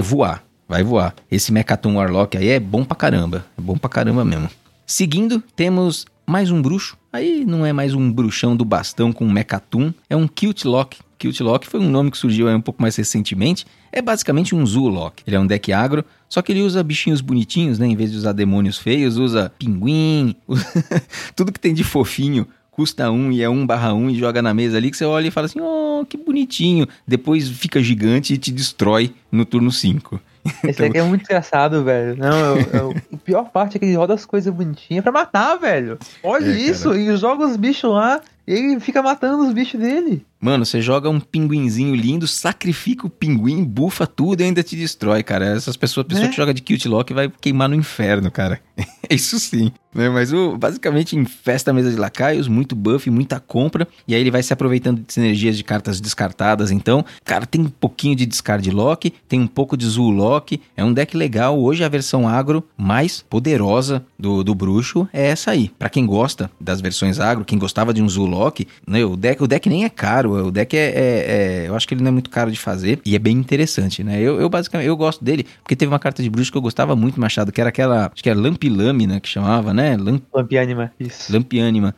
voar, vai voar. Esse Mechaton Warlock aí é bom pra caramba, é bom pra caramba mesmo. Seguindo, temos mais um bruxo. Aí não é mais um bruxão do bastão com Mechatum, é um Kilt Lock. Kilt Lock foi um nome que surgiu um pouco mais recentemente. É basicamente um Zoolock. Ele é um deck agro, só que ele usa bichinhos bonitinhos, né? Em vez de usar demônios feios, usa pinguim, tudo que tem de fofinho. Custa um e é um barra um e joga na mesa ali que você olha e fala assim, oh, que bonitinho. Depois fica gigante e te destrói no turno 5. Esse aqui é muito engraçado, velho. Não, eu, eu- a pior parte é que ele roda as coisas bonitinhas pra matar, velho. Olha É, isso, e joga os bichos lá e ele fica matando os bichos dele. Mano, você joga um pinguinzinho lindo, sacrifica o pinguim, bufa tudo e ainda te destrói, cara. Essas pessoas, pessoa Né? que joga de Cute Lock vai queimar no inferno, cara. Isso sim. Né? Mas o, basicamente infesta a mesa de lacaios, muito buff, muita compra. E aí ele vai se aproveitando de sinergias de cartas descartadas. Então, cara, tem um pouquinho de discard lock, tem um pouco de Zul Lock. É um deck legal. Hoje a versão agro mais poderosa do, do bruxo é essa aí. Pra quem gosta das versões agro, quem gostava de um Zul Lock, né, o, deck, o deck nem é caro. O deck é, é- é- Eu acho que ele não é muito caro de fazer. E é bem interessante, né? Eu, eu basicamente eu gosto dele, porque teve uma carta de bruxo que eu gostava muito, Machado, que era aquela. Acho que era Lampilâmina que chamava, né? Lamp Lampianima, isso.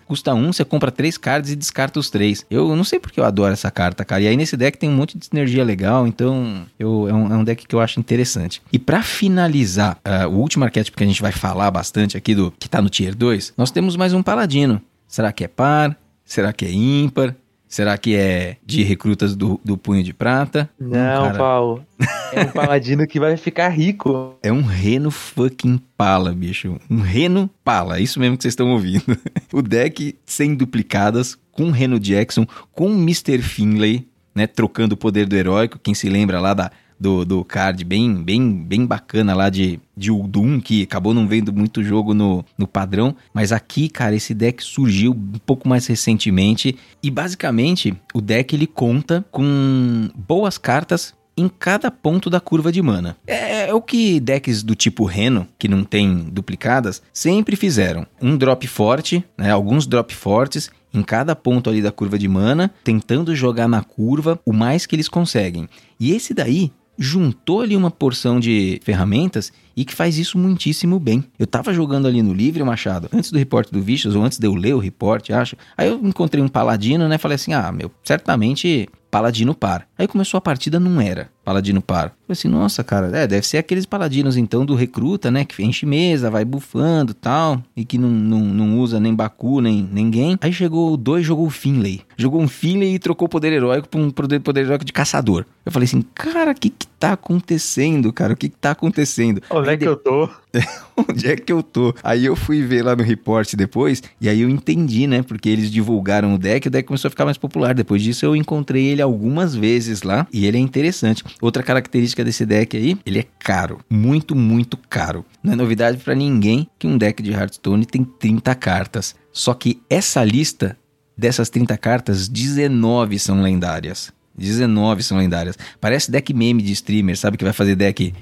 Custa um, você compra três cards e descarta os três. Eu não sei porque eu adoro essa carta, cara. E aí nesse deck tem um monte de sinergia legal, então eu, é, um, é um deck que eu acho interessante. E pra finalizar, ah, o último arquétipo que a gente vai falar bastante aqui, do que tá no Tier 2, nós temos mais um paladino. Será que é par? Será que é ímpar? Será que é de recrutas do, do Punho de Prata? Hum, Não, cara, Paulo. É um paladino que vai ficar rico. É um reno fucking pala, bicho. Um reno pala, isso mesmo que vocês estão ouvindo. o deck sem duplicadas, com Reno Jackson, com Mr. Finlay, né? Trocando o poder do heróico. Quem se lembra lá da, do, do card bem, bem, bem bacana lá de, de Uldum, que acabou não vendo muito jogo no, no padrão. Mas aqui, cara, esse deck surgiu um pouco mais recentemente. E basicamente, o deck ele conta com boas cartas em cada ponto da curva de mana. É, é o que decks do tipo Reno, que não tem duplicadas, sempre fizeram. Um drop forte, né, alguns drop fortes em cada ponto ali da curva de mana, tentando jogar na curva o mais que eles conseguem. E esse daí juntou ali uma porção de ferramentas e que faz isso muitíssimo bem. Eu tava jogando ali no Livre, Machado, antes do reporte do Vicious, ou antes de eu ler o reporte, acho. Aí eu encontrei um paladino, né? Falei assim: ah, meu, certamente paladino par. Aí começou a partida, não era paladino par. Falei assim, nossa, cara, é, deve ser aqueles paladinos então do recruta, né? Que enche mesa, vai bufando tal, e que não, não, não usa nem Baku, nem ninguém. Aí chegou o 2, jogou o Finlay. Jogou um Finlay e trocou o poder heróico pra um poder, poder heróico de caçador. Eu falei assim, cara, o que que tá acontecendo, cara? O que que tá acontecendo? Onde é que eu tô? onde é que eu tô? Aí eu fui ver lá no report depois, e aí eu entendi, né? Porque eles divulgaram o deck, o deck começou a ficar mais popular. Depois disso eu encontrei ele algumas vezes lá, e ele é interessante. Outra característica desse deck aí, ele é caro. Muito, muito caro. Não é novidade pra ninguém que um deck de Hearthstone tem 30 cartas. Só que essa lista dessas 30 cartas, 19 são lendárias. 19 são lendárias. Parece deck meme de streamer, sabe? Que vai fazer deck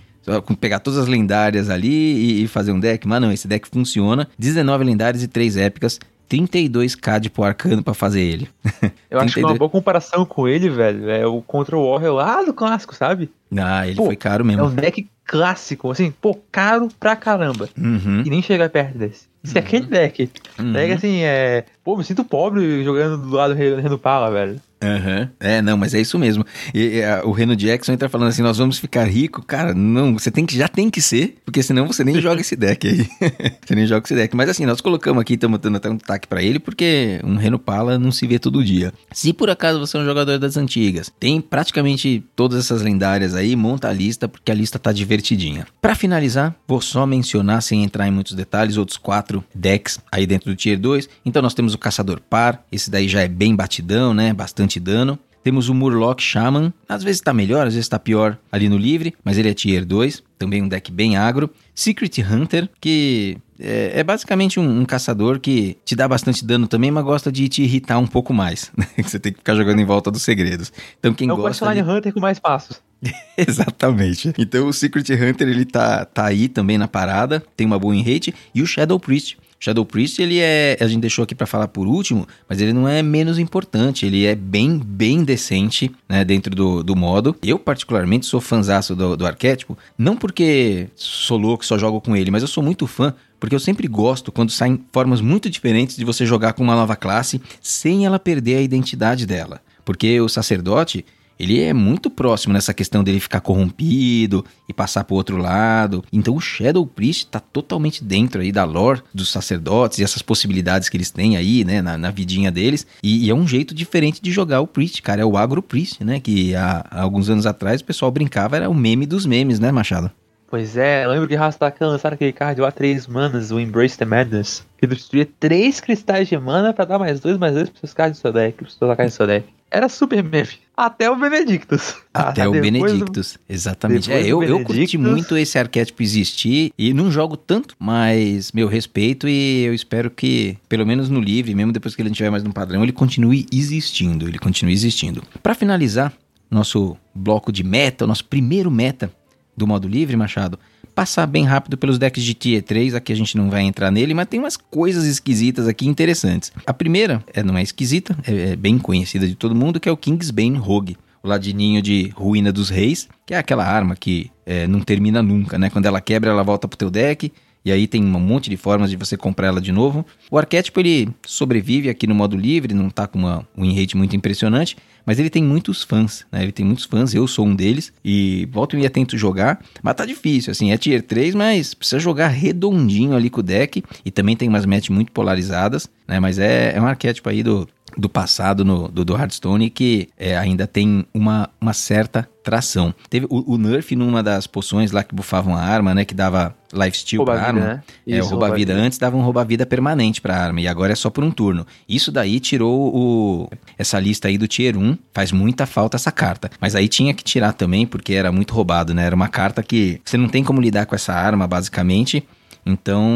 pegar todas as lendárias ali e fazer um deck. Mas não, esse deck funciona. 19 lendárias e 3 épicas. 32k de pro arcano pra fazer ele. Eu acho que 32. uma boa comparação com ele, velho, é o Control Warrior lá do clássico, sabe? Ah, ele Pô, foi caro É mesmo. um deck clássico, assim, pô, caro pra caramba. Uhum, E nem chega perto desse. Isso é aquele deck. uhum, Deck assim, é. Pô, me sinto pobre jogando do lado do Rei do Pala, velho. uhum. É, não, mas é isso mesmo. E, e, a- o Reno Jackson entra falando assim: nós vamos ficar rico. Cara, não, você tem que, já tem que ser, porque senão você nem joga esse deck aí. você nem joga esse deck. Mas assim, nós colocamos aqui, estamos dando até um destaque pra ele, porque um Reno Pala não se vê todo dia. Se por acaso você é um jogador das antigas, tem praticamente todas essas lendárias aí, monta a lista, porque a lista tá divertidinha. Pra finalizar, vou só mencionar, sem entrar em muitos detalhes, outros quatro decks aí dentro do Tier 2. Então nós temos o Caçador Par, esse daí já é bem batidão, né? Bastante dano. Temos o Murloc Shaman, às vezes tá melhor, às vezes tá pior ali no livre, mas ele é tier 2, também um deck bem agro. Secret Hunter, que é, é basicamente um, um, caçador que te dá bastante dano também, mas gosta de te irritar um pouco mais. Né? Você tem que ficar jogando em volta dos segredos. Então quem é gosta... É o personagem de... Hunter com mais passos. Exatamente. Então o Secret Hunter ele tá, tá aí também na parada, tem uma boa em rate, e o Shadow Priest, Shadow Priest, ele é. A gente deixou aqui para falar por último, mas ele não é menos importante. Ele é bem, bem decente, né? Dentro do, do modo. Eu, particularmente, sou fãzaço do, do arquétipo. Não porque sou louco, só jogo com ele, mas eu sou muito fã porque eu sempre gosto quando saem formas muito diferentes de você jogar com uma nova classe sem ela perder a identidade dela. Porque o sacerdote, ele é muito próximo nessa questão dele ficar corrompido e passar pro outro lado. Então o Shadow Priest tá totalmente dentro aí da lore dos sacerdotes e essas possibilidades que eles têm aí, né, na, na vidinha deles. E, e, é um jeito diferente de jogar o Priest, cara. É o Agro Priest, né? Que há, há alguns anos atrás o pessoal brincava, era o meme dos memes, né, Machado? Pois é, eu lembro que Rastakan lançaram aquele card lá, 3 manas, o Embrace the Madness, que destruía 3 cristais de mana pra dar mais 2, mais 2 pros seus cards do seu deck, pros seus ataques do seu deck. Era super meme. Até o Benedictus. Até ah, o Benedictus, do... exatamente. É, eu, eu curti muito esse arquétipo existir e não jogo tanto, mas meu respeito e eu espero que, pelo menos no livre, mesmo depois que ele não tiver mais no padrão, ele continue existindo. Ele continue existindo. Para finalizar, nosso bloco de meta, o nosso primeiro meta do modo livre, Machado, passar bem rápido pelos decks de Tier 3, aqui a gente não vai entrar nele, mas tem umas coisas esquisitas aqui interessantes. A primeira, é, não é esquisita, é, é bem conhecida de todo mundo, que é o Kingsbane Rogue. O ladininho de Ruína dos Reis, que é aquela arma que é, não termina nunca, né? Quando ela quebra, ela volta pro teu deck, e aí tem um monte de formas de você comprar ela de novo. O arquétipo ele sobrevive aqui no modo livre, não tá com uma, um rate muito impressionante, mas ele tem muitos fãs, né? Ele tem muitos fãs, eu sou um deles, e volto e tento jogar, mas tá difícil, assim, é tier 3, mas precisa jogar redondinho ali com o deck, e também tem umas matches muito polarizadas, né? Mas é, é um arquétipo aí do, do passado no, do, do Hearthstone que é, ainda tem uma, uma certa tração. Teve o, o, Nerf numa das poções lá que bufavam a arma, né? Que dava lifesteal pra arma. Né? É, Isso, o rouba-vida. Rouba Antes dava um rouba-vida permanente pra arma. E agora é só por um turno. Isso daí tirou o, essa lista aí do Tier 1. Faz muita falta essa carta. Mas aí tinha que tirar também, porque era muito roubado, né? Era uma carta que você não tem como lidar com essa arma, basicamente. Então,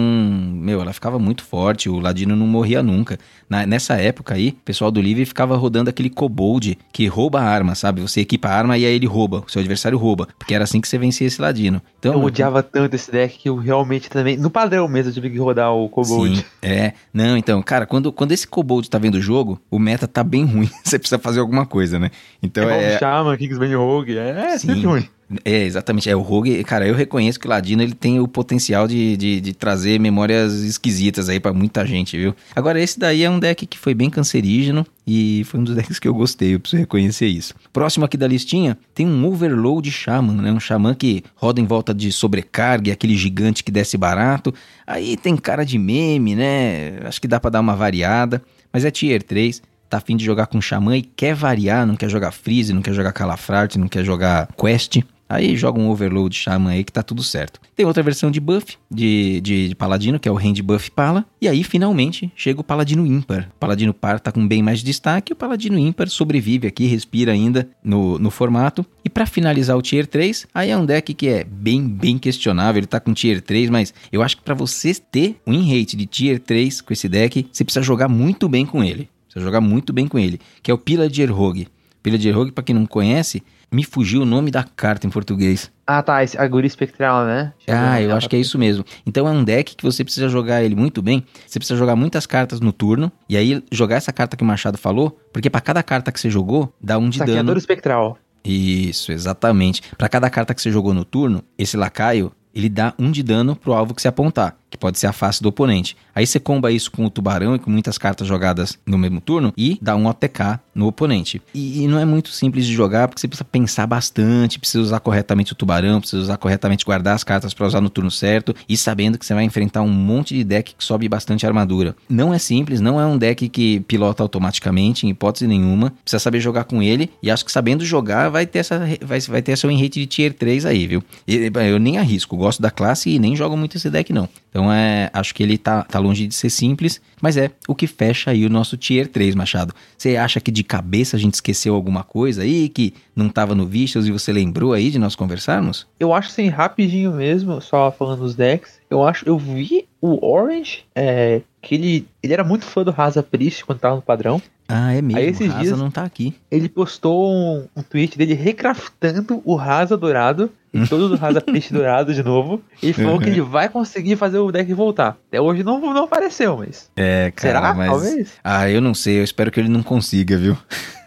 meu, ela ficava muito forte, o Ladino não morria nunca. Na, nessa época aí, o pessoal do Livre ficava rodando aquele kobold que rouba a arma, sabe? Você equipa a arma e aí ele rouba, o seu adversário rouba, porque era assim que você vencia esse Ladino. Então, eu odiava tanto esse deck que eu realmente também, no padrão mesmo, eu tive que rodar o kobold. Sim, é. Não, então, cara, quando, quando esse kobold tá vendo o jogo, o meta tá bem ruim, você precisa fazer alguma coisa, né? Então é... é... Shaman, Kingsman Rogue, é, é sempre ruim. É, exatamente. É, o Rogue, cara, eu reconheço que o Ladino ele tem o potencial de, de, de trazer memórias esquisitas aí para muita gente, viu? Agora, esse daí é um deck que foi bem cancerígeno e foi um dos decks que eu gostei, eu preciso reconhecer isso. Próximo aqui da listinha, tem um Overload Shaman, né? Um Shaman que roda em volta de sobrecarga, aquele gigante que desce barato. Aí tem cara de meme, né? Acho que dá para dar uma variada, mas é Tier 3 tá afim de jogar com Xamã e quer variar, não quer jogar Freeze, não quer jogar Calafrarte, não quer jogar Quest, Aí joga um overload Shaman aí que tá tudo certo. Tem outra versão de buff, de, de, de, Paladino, que é o Hand Buff Pala. E aí, finalmente, chega o Paladino Ímpar. O Paladino Par tá com bem mais destaque. O Paladino Ímpar sobrevive aqui, respira ainda no, no formato. E para finalizar o Tier 3, aí é um deck que é bem, bem questionável. Ele tá com Tier 3, mas eu acho que para você ter um rate de Tier 3 com esse deck, você precisa jogar muito bem com ele. Precisa jogar muito bem com ele. Que é o Pillager Rogue. Pillager Rogue, para quem não conhece, me fugiu o nome da carta em português. Ah, tá. Esse Aguri Espectral, né? Deixa ah, eu acho que é isso mesmo. Então é um deck que você precisa jogar ele muito bem. Você precisa jogar muitas cartas no turno. E aí jogar essa carta que o Machado falou. Porque para cada carta que você jogou, dá um de Saqueador dano. Espectral. Isso, exatamente. Para cada carta que você jogou no turno, esse lacaio, ele dá um de dano pro alvo que você apontar que pode ser a face do oponente. Aí você comba isso com o tubarão e com muitas cartas jogadas no mesmo turno e dá um OTK no oponente. E, e, não é muito simples de jogar porque você precisa pensar bastante, precisa usar corretamente o tubarão, precisa usar corretamente guardar as cartas para usar no turno certo e sabendo que você vai enfrentar um monte de deck que sobe bastante armadura. Não é simples, não é um deck que pilota automaticamente em hipótese nenhuma. Precisa saber jogar com ele e acho que sabendo jogar vai ter essa vai, vai ter essa win rate de tier 3 aí, viu? E, eu nem arrisco, gosto da classe e nem jogo muito esse deck não. Então é, acho que ele tá, tá longe de ser simples, mas é o que fecha aí o nosso Tier 3, Machado. Você acha que de cabeça a gente esqueceu alguma coisa aí que não tava no Vicious e você lembrou aí de nós conversarmos? Eu acho assim, rapidinho mesmo, só falando dos decks, eu acho, eu vi o Orange, é, que ele, ele era muito fã do Rasa Priest quando tava no padrão. Ah, é mesmo. Aí esses Rasa dias- não tá aqui. Ele postou um, um tweet dele recraftando o Rasa Dourado e todo o Rasa Dourado de novo. E falou Uhum. que ele vai conseguir fazer o deck voltar. Até hoje não, não apareceu, mas. É, cara, Será? mas... Talvez. Ah, eu não sei, eu espero que ele não consiga, viu?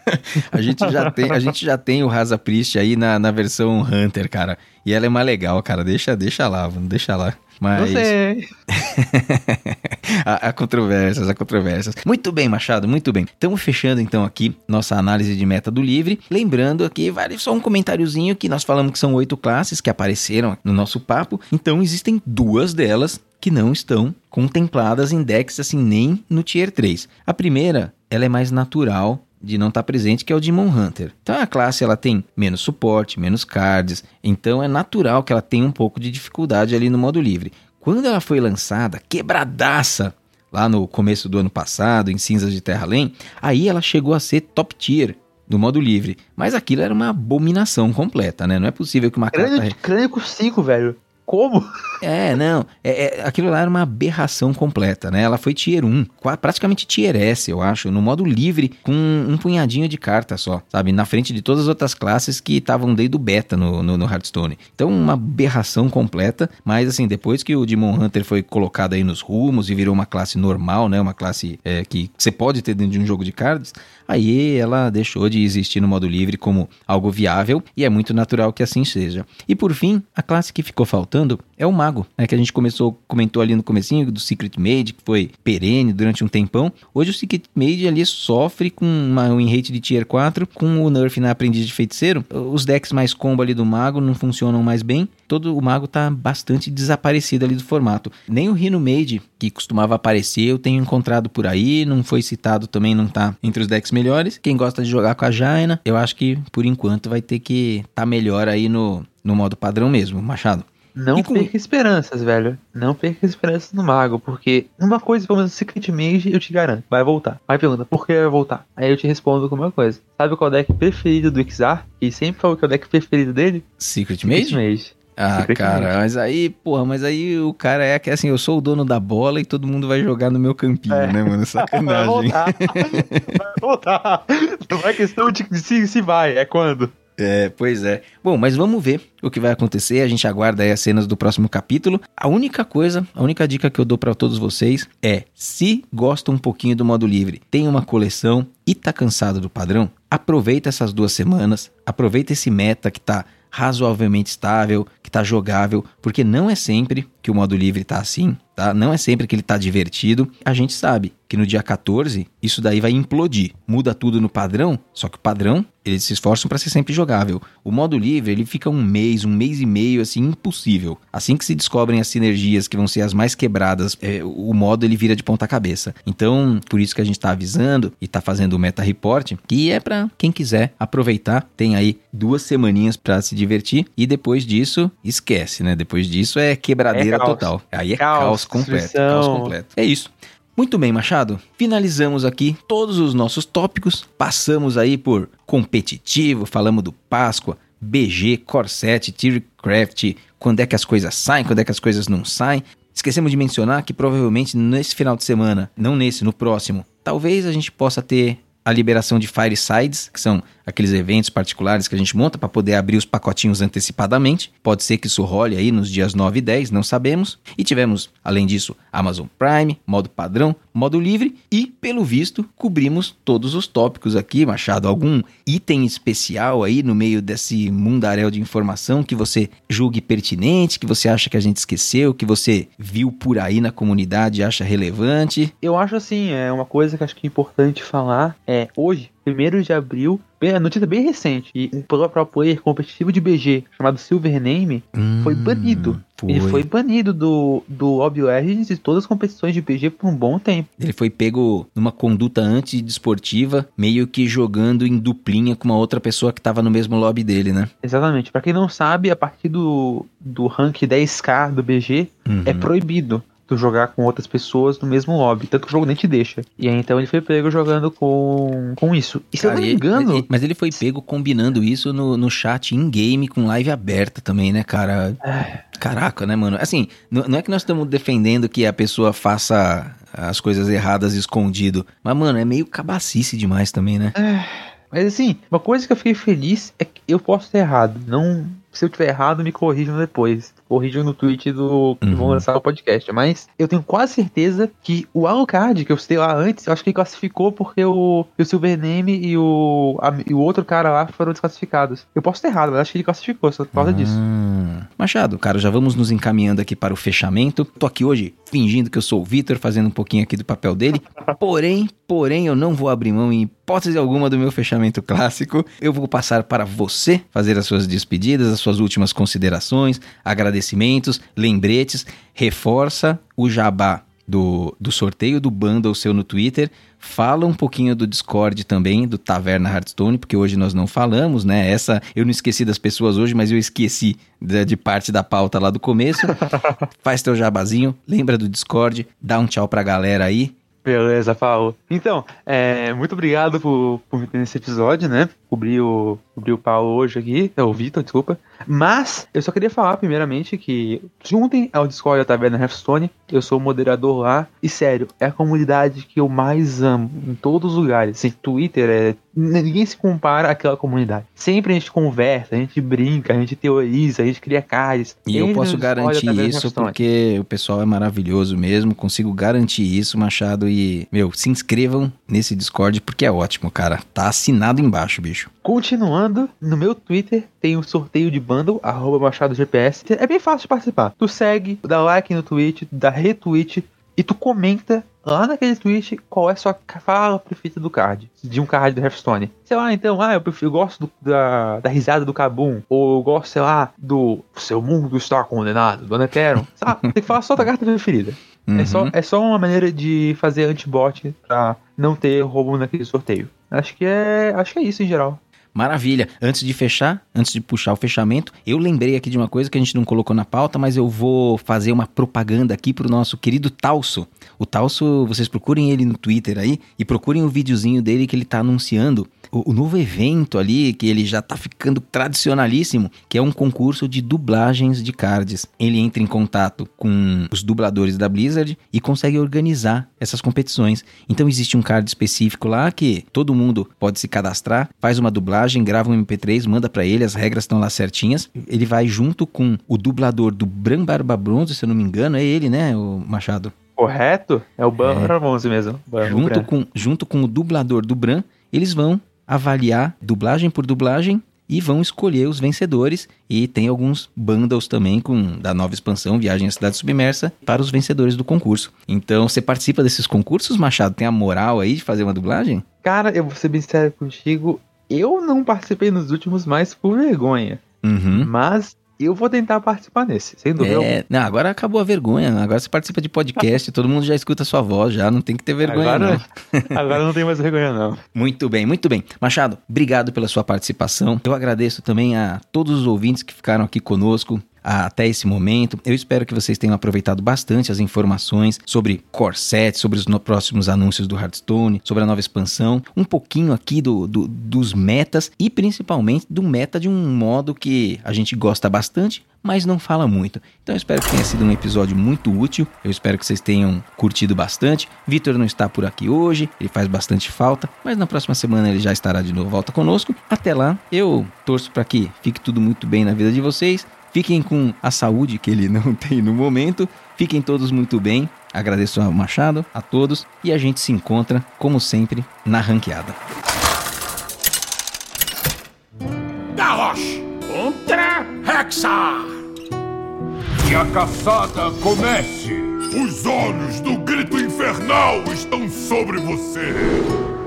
a, gente já tem, a gente já tem o Rasa Priest aí na, na versão Hunter, cara. E ela é mais legal, cara. Deixa, deixa lá, vamos deixa lá. Mas sei. há, há controvérsias, há controvérsias. Muito bem, Machado, muito bem. Estamos fechando então aqui nossa análise de meta do livre. Lembrando aqui, vale só um comentáriozinho que nós falamos que são oito classes que apareceram no nosso papo. Então existem duas delas que não estão contempladas em decks assim nem no tier 3. A primeira, ela é mais natural de não estar presente, que é o Demon Hunter. Então a classe ela tem menos suporte, menos cards, então é natural que ela tenha um pouco de dificuldade ali no modo livre. Quando ela foi lançada, quebradaça, lá no começo do ano passado, em Cinzas de Terra Além, aí ela chegou a ser top tier no modo livre. Mas aquilo era uma abominação completa, né? Não é possível que uma carta... Crânio, crânio com 5, velho. Como? É, não. É, é- aquilo lá era uma aberração completa, né? Ela foi tier 1, qua- praticamente tier S, eu acho, no modo livre, com um punhadinho de carta só, sabe? Na frente de todas as outras classes que estavam desde o beta no, no, no Hearthstone. Então, uma aberração completa, mas assim, depois que o Demon Hunter foi colocado aí nos rumos e virou uma classe normal, né? Uma classe é, que você pode ter dentro de um jogo de cards, aí ela deixou de existir no modo livre como algo viável e é muito natural que assim seja. E por fim, a classe que ficou faltando é o mago, né, que a gente começou, comentou ali no comecinho do Secret Mage, que foi perene durante um tempão. Hoje o Secret Mage ali sofre com uma, um rate de tier 4, com o nerf na aprendiz de feiticeiro. Os decks mais combo ali do mago não funcionam mais bem. Todo o mago tá bastante desaparecido ali do formato. Nem o Rhino Mage, que costumava aparecer, eu tenho encontrado por aí, não foi citado também, não tá entre os decks melhores. Quem gosta de jogar com a Jaina, eu acho que por enquanto vai ter que tá melhor aí no, no modo padrão mesmo, Machado. Não com- perca esperanças, velho. Não perca esperanças no mago, porque uma coisa, pelo menos no Secret Mage, eu te garanto, vai voltar. Aí pergunta, por que vai voltar? Aí eu te respondo com uma coisa. Sabe qual é o deck preferido do Xar? E sempre falou que é o deck preferido dele? Secret Secret Mage? Ah, cara, Mage. mas aí, porra, mas aí o cara é que assim, eu sou o dono da bola e todo mundo vai jogar no meu campinho, É. né, mano? Vai Sacanagem. voltar. vai voltar. Não é questão de se, se vai, é quando. É, pois é. Bom, mas vamos ver o que vai acontecer. A gente aguarda aí as cenas do próximo capítulo. A única coisa, a única dica que eu dou pra todos vocês é: se gosta um pouquinho do modo livre, tem uma coleção e tá cansado do padrão, aproveita essas duas semanas, aproveita esse meta que tá razoavelmente estável, que tá jogável, porque não é sempre que o modo livre tá assim, tá? Não é sempre que ele tá divertido. A gente sabe que no dia 14 isso daí vai implodir. Muda tudo no padrão, só que o padrão eles se esforçam para ser sempre jogável. O modo livre ele fica um mês, um mês e meio assim impossível. Assim que se descobrem as sinergias que vão ser as mais quebradas, é, o modo ele vira de ponta cabeça. Então por isso que a gente tá avisando e tá fazendo o meta report que é para quem quiser aproveitar. Tem aí duas semaninhas para se divertir e depois disso esquece, né? Depois disso é quebradeira É total. Aí é Caos, caos, completo, caos completo. É isso. Muito bem, Machado. Finalizamos aqui todos os nossos tópicos. Passamos aí por competitivo, falamos do Páscoa, BG, Corset, Tiercraft, quando é que as coisas saem, quando é que as coisas não saem. Esquecemos de mencionar que provavelmente nesse final de semana, não nesse, no próximo, talvez a gente possa ter a liberação de Firesides, que são aqueles eventos particulares que a gente monta para poder abrir os pacotinhos antecipadamente. Pode ser que isso role aí nos dias 9 e 10, não sabemos. E tivemos, além disso, Amazon Prime, modo padrão, modo livre e, pelo visto, cobrimos todos os tópicos aqui, Machado. Algum item especial aí no meio desse mundaréu de informação que você julgue pertinente, que você acha que a gente esqueceu, que você viu por aí na comunidade e acha relevante? Eu acho assim, é uma coisa que acho que é importante falar. É, hoje, 1 de abril, a notícia bem recente, e um pro player competitivo de BG chamado Silver Name foi Hum, banido. Ele foi banido do, do Hobby Origins e todas as competições de BG por um bom tempo. Ele foi pego numa conduta antidesportiva, meio que jogando em duplinha com uma outra pessoa que tava no mesmo lobby dele, né? Exatamente. Pra quem não sabe, a partir do, do rank 10k do BG, é Uhum. proibido tu jogar com outras pessoas no mesmo lobby. Tanto que o jogo nem te deixa. E aí então ele foi pego jogando com, com isso. E se eu Cara, não me engano. mas- Mas ele foi pego combinando isso no, no chat in-game com live aberta também, né, cara? Caraca, né, mano? Assim, não é que nós estamos defendendo que a pessoa faça as coisas erradas escondido. Mas, mano, é meio cabacice demais também, né? Mas assim, uma coisa que eu fiquei feliz é que eu posso ter errado. Não. Se eu tiver errado, me corrijam depois. Corrijam no tweet do que Uhum. vão lançar o podcast. Mas eu tenho quase certeza que o Alucard, que eu citei lá antes, eu acho que ele classificou porque o, o Silvername e o, a- e o outro cara lá foram desclassificados. Eu posso ter errado, mas acho que ele classificou só por causa disso. Ah. Machado, cara, já vamos nos encaminhando aqui para o fechamento. Tô aqui hoje fingindo que eu sou o Vitor, fazendo um pouquinho aqui do papel dele. Porém, porém, eu não vou abrir mão em hipótese alguma do meu fechamento clássico. Eu vou passar para você fazer as suas despedidas, as suas últimas considerações, agradecimentos, lembretes. Reforça o jabá do, do sorteio do bundle seu no Twitter. Fala um pouquinho do Discord também, do Taverna Hearthstone, porque hoje nós não falamos, né? Essa eu não esqueci das pessoas hoje, mas eu esqueci de, de parte da pauta lá do começo. Faz teu jabazinho, lembra do Discord, dá um tchau pra galera aí. Beleza, Paulo. Então, é, muito obrigado por, por me ter nesse episódio, né? Cobri o, cobri o Paulo hoje aqui, é o Vitor, desculpa. Mas, eu só queria falar primeiramente que juntem ao Discord da Taverna Hearthstone, eu sou o moderador lá, e sério, é a comunidade que eu mais amo, em todos os lugares. Assim, Twitter é... Ninguém se compara àquela comunidade. Sempre a gente conversa, a gente brinca, a gente teoriza, a gente cria cards. E eu posso garantir isso porque o pessoal é maravilhoso mesmo. Consigo garantir isso, Machado. E, meu, se inscrevam nesse Discord porque é ótimo, cara. Tá assinado embaixo, bicho. Continuando, no meu Twitter tem o sorteio de bundle, arroba Machado GPS. É bem fácil de participar. Tu segue, dá like no tweet, dá retweet e tu comenta lá naquele tweet qual é a sua fala preferida do card, de um card do Hearthstone. Sei lá, então, ah, eu, prefiro, eu gosto do- da, da risada do Kabum, ou eu gosto, sei lá, do seu mundo está condenado, do Aneteron. Sabe? Tem que falar só da carta preferida. É, só, Uhum. é só uma maneira de fazer anti-bot pra não ter roubo naquele sorteio. Acho que é. Acho que é isso em geral. Maravilha. Antes de fechar, antes de puxar o fechamento, eu lembrei aqui de uma coisa que a gente não colocou na pauta, mas eu vou fazer uma propaganda aqui pro nosso querido Talso. O Talso, vocês procurem ele no Twitter aí e procurem o videozinho dele que ele tá anunciando o, o novo evento ali, que ele já tá ficando tradicionalíssimo, que é um concurso de dublagens de cards. Ele entra em contato com os dubladores da Blizzard e consegue organizar essas competições. Então existe um card específico lá que todo mundo pode se cadastrar, faz uma dublagem, grava um MP3, manda pra ele, as regras estão lá certinhas. Ele vai junto com o dublador do Bran Barba Bronze, se eu não me engano, é ele, né, o Machado? Correto? É o Ban Ramonze mesmo. Ban- o junto com, junto com o dublador do Bran, eles vão avaliar dublagem por dublagem e vão escolher os vencedores. E tem alguns bundles também com da nova expansão Viagem à Cidade Submersa para os vencedores do concurso. Então, você participa desses concursos, Machado? Tem a moral aí de fazer uma dublagem? Cara, eu vou ser bem sério contigo. Eu não participei nos últimos mais por vergonha. Uhum. Mas eu vou tentar participar nesse, sem dúvida. É, não, agora acabou a vergonha. Agora você participa de podcast, todo mundo já escuta a sua voz, já não tem que ter vergonha, agora, não. agora não tem mais vergonha, não. Muito bem, muito bem. Machado, obrigado pela sua participação. Eu agradeço também a todos os ouvintes que ficaram aqui conosco até esse momento. Eu espero que vocês tenham aproveitado bastante as informações sobre Corset, sobre os próximos anúncios do Hearthstone, sobre a nova expansão, um pouquinho aqui do, do- dos metas e principalmente do meta de um modo que a gente gosta bastante, mas não fala muito. Então eu espero que tenha sido um episódio muito útil. Eu espero que vocês tenham curtido bastante. Vitor não está por aqui hoje, ele faz bastante falta, mas na próxima semana ele já estará de novo volta conosco. Até lá, eu torço para que fique tudo muito bem na vida de vocês. Fiquem com a saúde que ele não tem no momento. Fiquem todos muito bem. Agradeço ao Machado, a todos e a gente se encontra, como sempre, na ranqueada. Garrosh contra Hexar. Que a caçada comece. Os olhos do grito infernal estão sobre você.